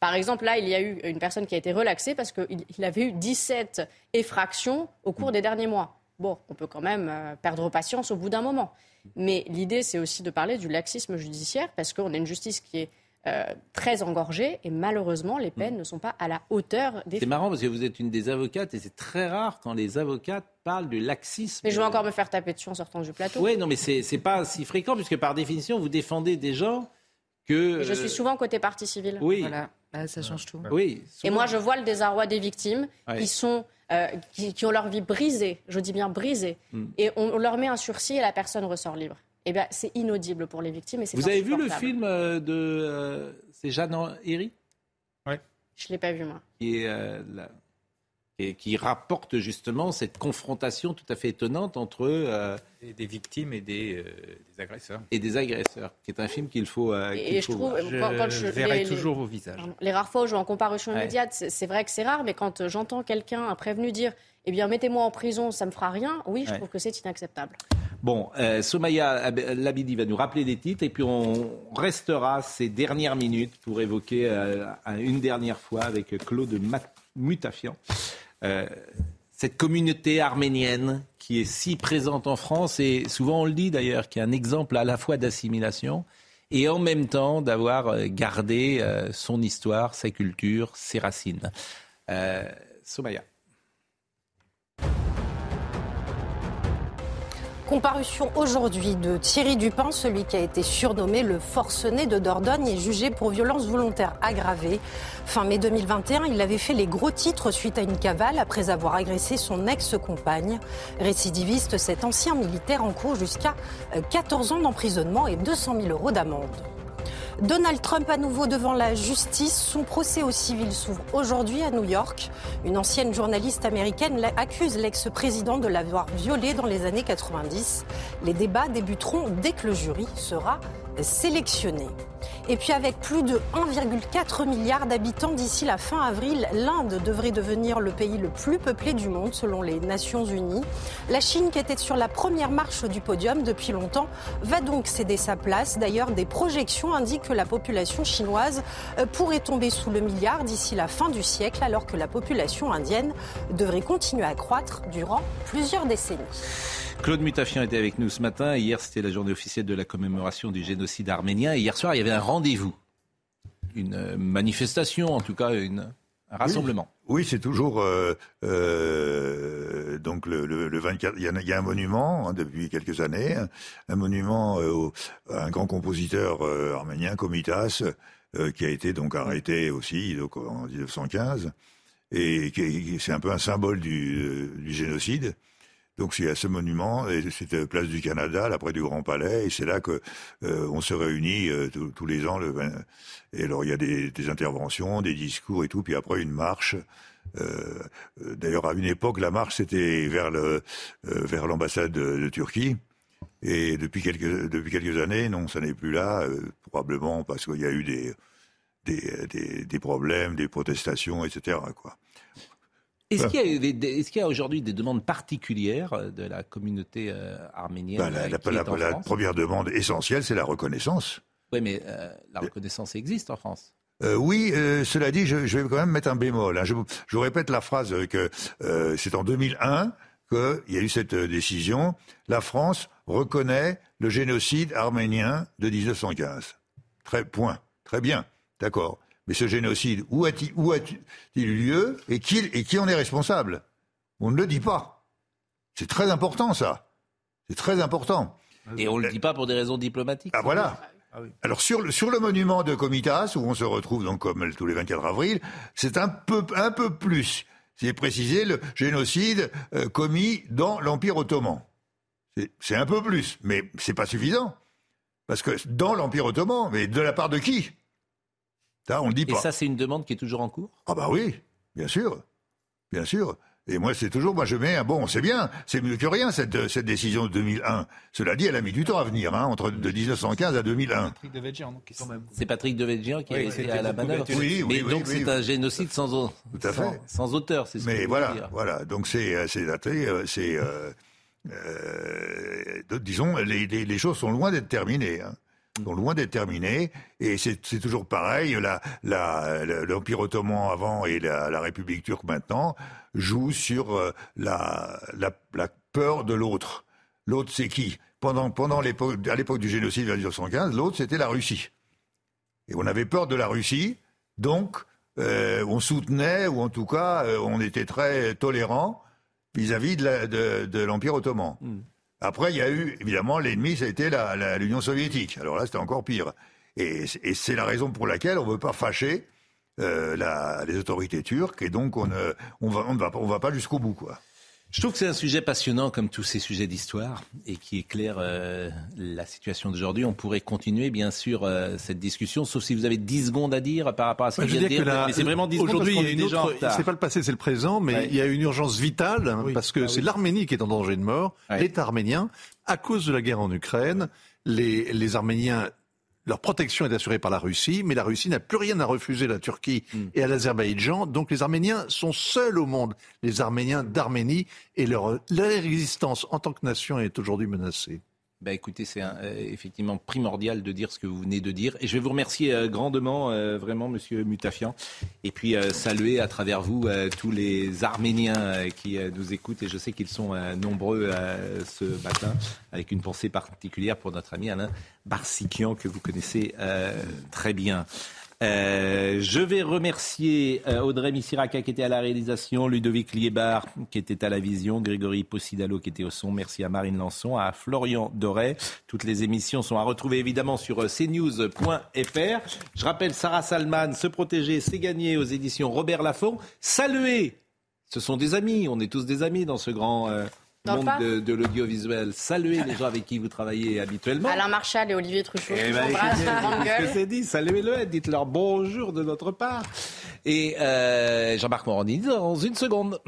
Par exemple, là, il y a eu une personne qui a été relaxée parce qu'il avait eu 17 effractions au cours des derniers mois. Bon, on peut quand même euh, perdre patience au bout d'un moment. Mais l'idée, c'est aussi de parler du laxisme judiciaire parce qu'on a une justice qui est euh, très engorgée et malheureusement, les peines mm. ne sont pas à la hauteur des C'est marrant parce que vous êtes une des avocates et c'est très rare quand les avocates parlent du laxisme. Mais je vais encore me faire taper dessus en sortant du plateau. Oui, non, mais c'est pas si fréquent puisque par définition, vous défendez des gens que. je suis souvent côté partie civile. Oui. Voilà. Bah, ça change tout. Oui. Et moi, je vois le désarroi des victimes qui sont. Euh, qui, ont leur vie brisée, je dis bien brisée, mm. et on leur met un sursis et la personne ressort libre eh bien, c'est inaudible pour les victimes. Et Vous avez vu le film euh, de. Euh, c'est Jeanne Herry? Oui. Je ne l'ai pas vu, moi. Qui est euh, et qui rapporte justement cette confrontation tout à fait étonnante entre euh, des, victimes et des, euh, des, agresseurs. Et des agresseurs, qui est un film qu'il faut. Euh, et je trouve, quand, je, verrai toujours vos visages. Les rares fois où je vais en comparution immédiate, c'est vrai que c'est rare, mais quand j'entends quelqu'un, un prévenu, dire eh bien, mettez-moi en prison, ça me fera rien. Oui, je trouve que c'est inacceptable. Bon, euh, Somaya Labidi va nous rappeler des titres et puis on restera ces dernières minutes pour évoquer une dernière fois avec Claude Mutafian euh, cette communauté arménienne qui est si présente en France, et souvent on le dit d'ailleurs, qui est un exemple à la fois d'assimilation et en même temps d'avoir euh, gardé euh, son histoire, sa culture, ses racines. Somaya. Comparution aujourd'hui de Thierry Dupin, celui qui a été surnommé le forcené de Dordogne et jugé pour violence volontaire aggravée. Fin mai 2021, il avait fait les gros titres suite à une cavale après avoir agressé son ex-compagne. Récidiviste, cet ancien militaire en cours jusqu'à 14 ans d'emprisonnement et 200 000 euros d'amende. Donald Trump à nouveau devant la justice. Son procès au civil s'ouvre aujourd'hui à New York. Une ancienne journaliste américaine accuse l'ex-président de l'avoir violé dans les années 90. Les débats débuteront dès que le jury sera sélectionné. Et puis avec plus de 1,4 milliard d'habitants d'ici la fin avril, l'Inde devrait devenir le pays le plus peuplé du monde selon les Nations Unies. La Chine, qui était sur la première marche du podium depuis longtemps, va donc céder sa place. D'ailleurs, des projections indiquent que la population chinoise euh, pourrait tomber sous le milliard d'ici la fin du siècle, alors que la population indienne devrait continuer à croître durant plusieurs décennies. Claude Mutafian était avec nous ce matin. Hier, c'était la journée officielle de la commémoration du génocide arménien. hier soir, il y avait un rendez-vous, une euh, manifestation, en tout cas, un rassemblement. Oui, c'est toujours euh, euh, donc le, le, 24. Il y, a, un monument hein, depuis quelques années, un monument à un grand compositeur arménien, Komitas, qui a été donc arrêté aussi en 1915 et c'est un peu un symbole du génocide. Donc il y a ce monument, et c'était place du Canada, là près du Grand Palais, et c'est là que euh, on se réunit euh, tous les ans. Le et alors il y a des, des, interventions, des discours et tout, puis après une marche. Euh, D'ailleurs, à une époque, la marche c'était vers le euh, vers l'ambassade de, de, Turquie. Et depuis quelques depuis quelques années, non, ça n'est plus là, probablement parce qu'il y a eu des des, des des problèmes, des protestations, etc. Quoi. Est-ce qu'il y a, aujourd'hui des demandes particulières euh, de la communauté euh, arménienne ben, la, la, première demande essentielle, c'est la reconnaissance. Oui, mais euh, la reconnaissance existe en France. oui, cela dit, je, vais quand même mettre un bémol. Hein. Je, je, répète la phrase que c'est en 2001 qu'il y a eu cette décision. La France reconnaît le génocide arménien de 1915. Très point. Très bien. D'accord. Mais ce génocide, où a-t-il eu lieu et qui, et qui en est responsable? On ne le dit pas. C'est très important ça. C'est très important. Et on ne le dit pas pour des raisons diplomatiques. Ah voilà. Ah Alors sur le, sur le monument de Comitas, où on se retrouve donc comme tous les 24 avril, c'est un peu, un peu plus. C'est précisé le génocide euh, commis dans l'Empire ottoman. C'est un peu plus, mais c'est pas suffisant. Parce que dans l'Empire ottoman, mais de la part de qui? On le dit pas. Et ça, c'est une demande qui est toujours en cours? Ah bah oui, bien sûr, bien sûr. Et moi, c'est toujours, moi, je mets un bon, c'est bien, c'est mieux que rien cette, cette décision de 2001. Cela dit, elle a mis du temps à venir, hein, entre de 1915 à 2001. Patrick C'est Patrick Devedjian qui oui, a été à la manœuvre. Oui, oui, Mais donc c'est un génocide sans, Tout à fait. sans, auteur, c'est ce Mais voilà, voilà. Donc c'est, euh, c'est, euh, euh, disons, les, les, les, choses sont loin d'être terminées. Hein sont loin d'être terminés. Et c'est toujours pareil, l'Empire ottoman avant et la, République turque maintenant jouent sur euh, la, peur de l'autre. L'autre, c'est qui? Pendant, à l'époque du génocide de 1915, l'autre, c'était la Russie. Et on avait peur de la Russie, donc euh, on soutenait, ou en tout cas, euh, on était très tolérant vis-à-vis de l'Empire ottoman. Hmm. Après, il y a eu, évidemment, l'ennemi, ça a été l'Union soviétique. Alors là, c'était encore pire. Et, c'est la raison pour laquelle on ne veut pas fâcher euh, les autorités turques, et donc on ne on va, on va, on va pas jusqu'au bout, quoi. Je trouve que c'est un sujet passionnant comme tous ces sujets d'histoire et qui éclaire euh, la situation d'aujourd'hui. On pourrait continuer bien sûr euh, cette discussion, sauf si vous avez 10 secondes à dire par rapport à ce que je viens de dire. mais c'est vraiment 10 Aujourd'hui, c'est pas le passé, c'est le présent, mais il y a une urgence vitale hein, parce que ah c'est l'Arménie qui est en danger de mort, l'État arménien, à cause de la guerre en Ukraine. Les, les Arméniens leur protection est assurée par la Russie, mais la Russie n'a plus rien à refuser à la Turquie hmm. et à l'Azerbaïdjan. Donc les Arméniens sont seuls au monde, les Arméniens d'Arménie, et leur, leur existence en tant que nation est aujourd'hui menacée. Bah écoutez, c'est euh, effectivement primordial de dire ce que vous venez de dire. Et je vais vous remercier euh, grandement, euh, vraiment, Monsieur Mutafian. Et puis saluer à travers vous tous les Arméniens qui nous écoutent. Et je sais qu'ils sont nombreux ce matin, avec une pensée particulière pour notre ami Alain Barsikian, que vous connaissez très bien. Euh, je vais remercier euh, Audrey Missiraka qui était à la réalisation, Ludovic Liébar qui était à la vision, Grégory Possidalo qui était au son. Merci à Marine Lançon, à Florian Doré. Toutes les émissions sont à retrouver évidemment sur euh, cnews.fr. Je rappelle Sarah Salman, Se protéger, c'est gagné aux éditions Robert Laffont. Saluer, ce sont des amis, on est tous des amis dans ce grand monde de, de l'audiovisuel. Saluez les gens avec qui vous travaillez habituellement. Alain Marchal et Olivier Truchot. Eh ben, c'est dit, saluez-le, dites-leur bonjour de notre part. Et euh, Jean-Marc Morandini dans une seconde.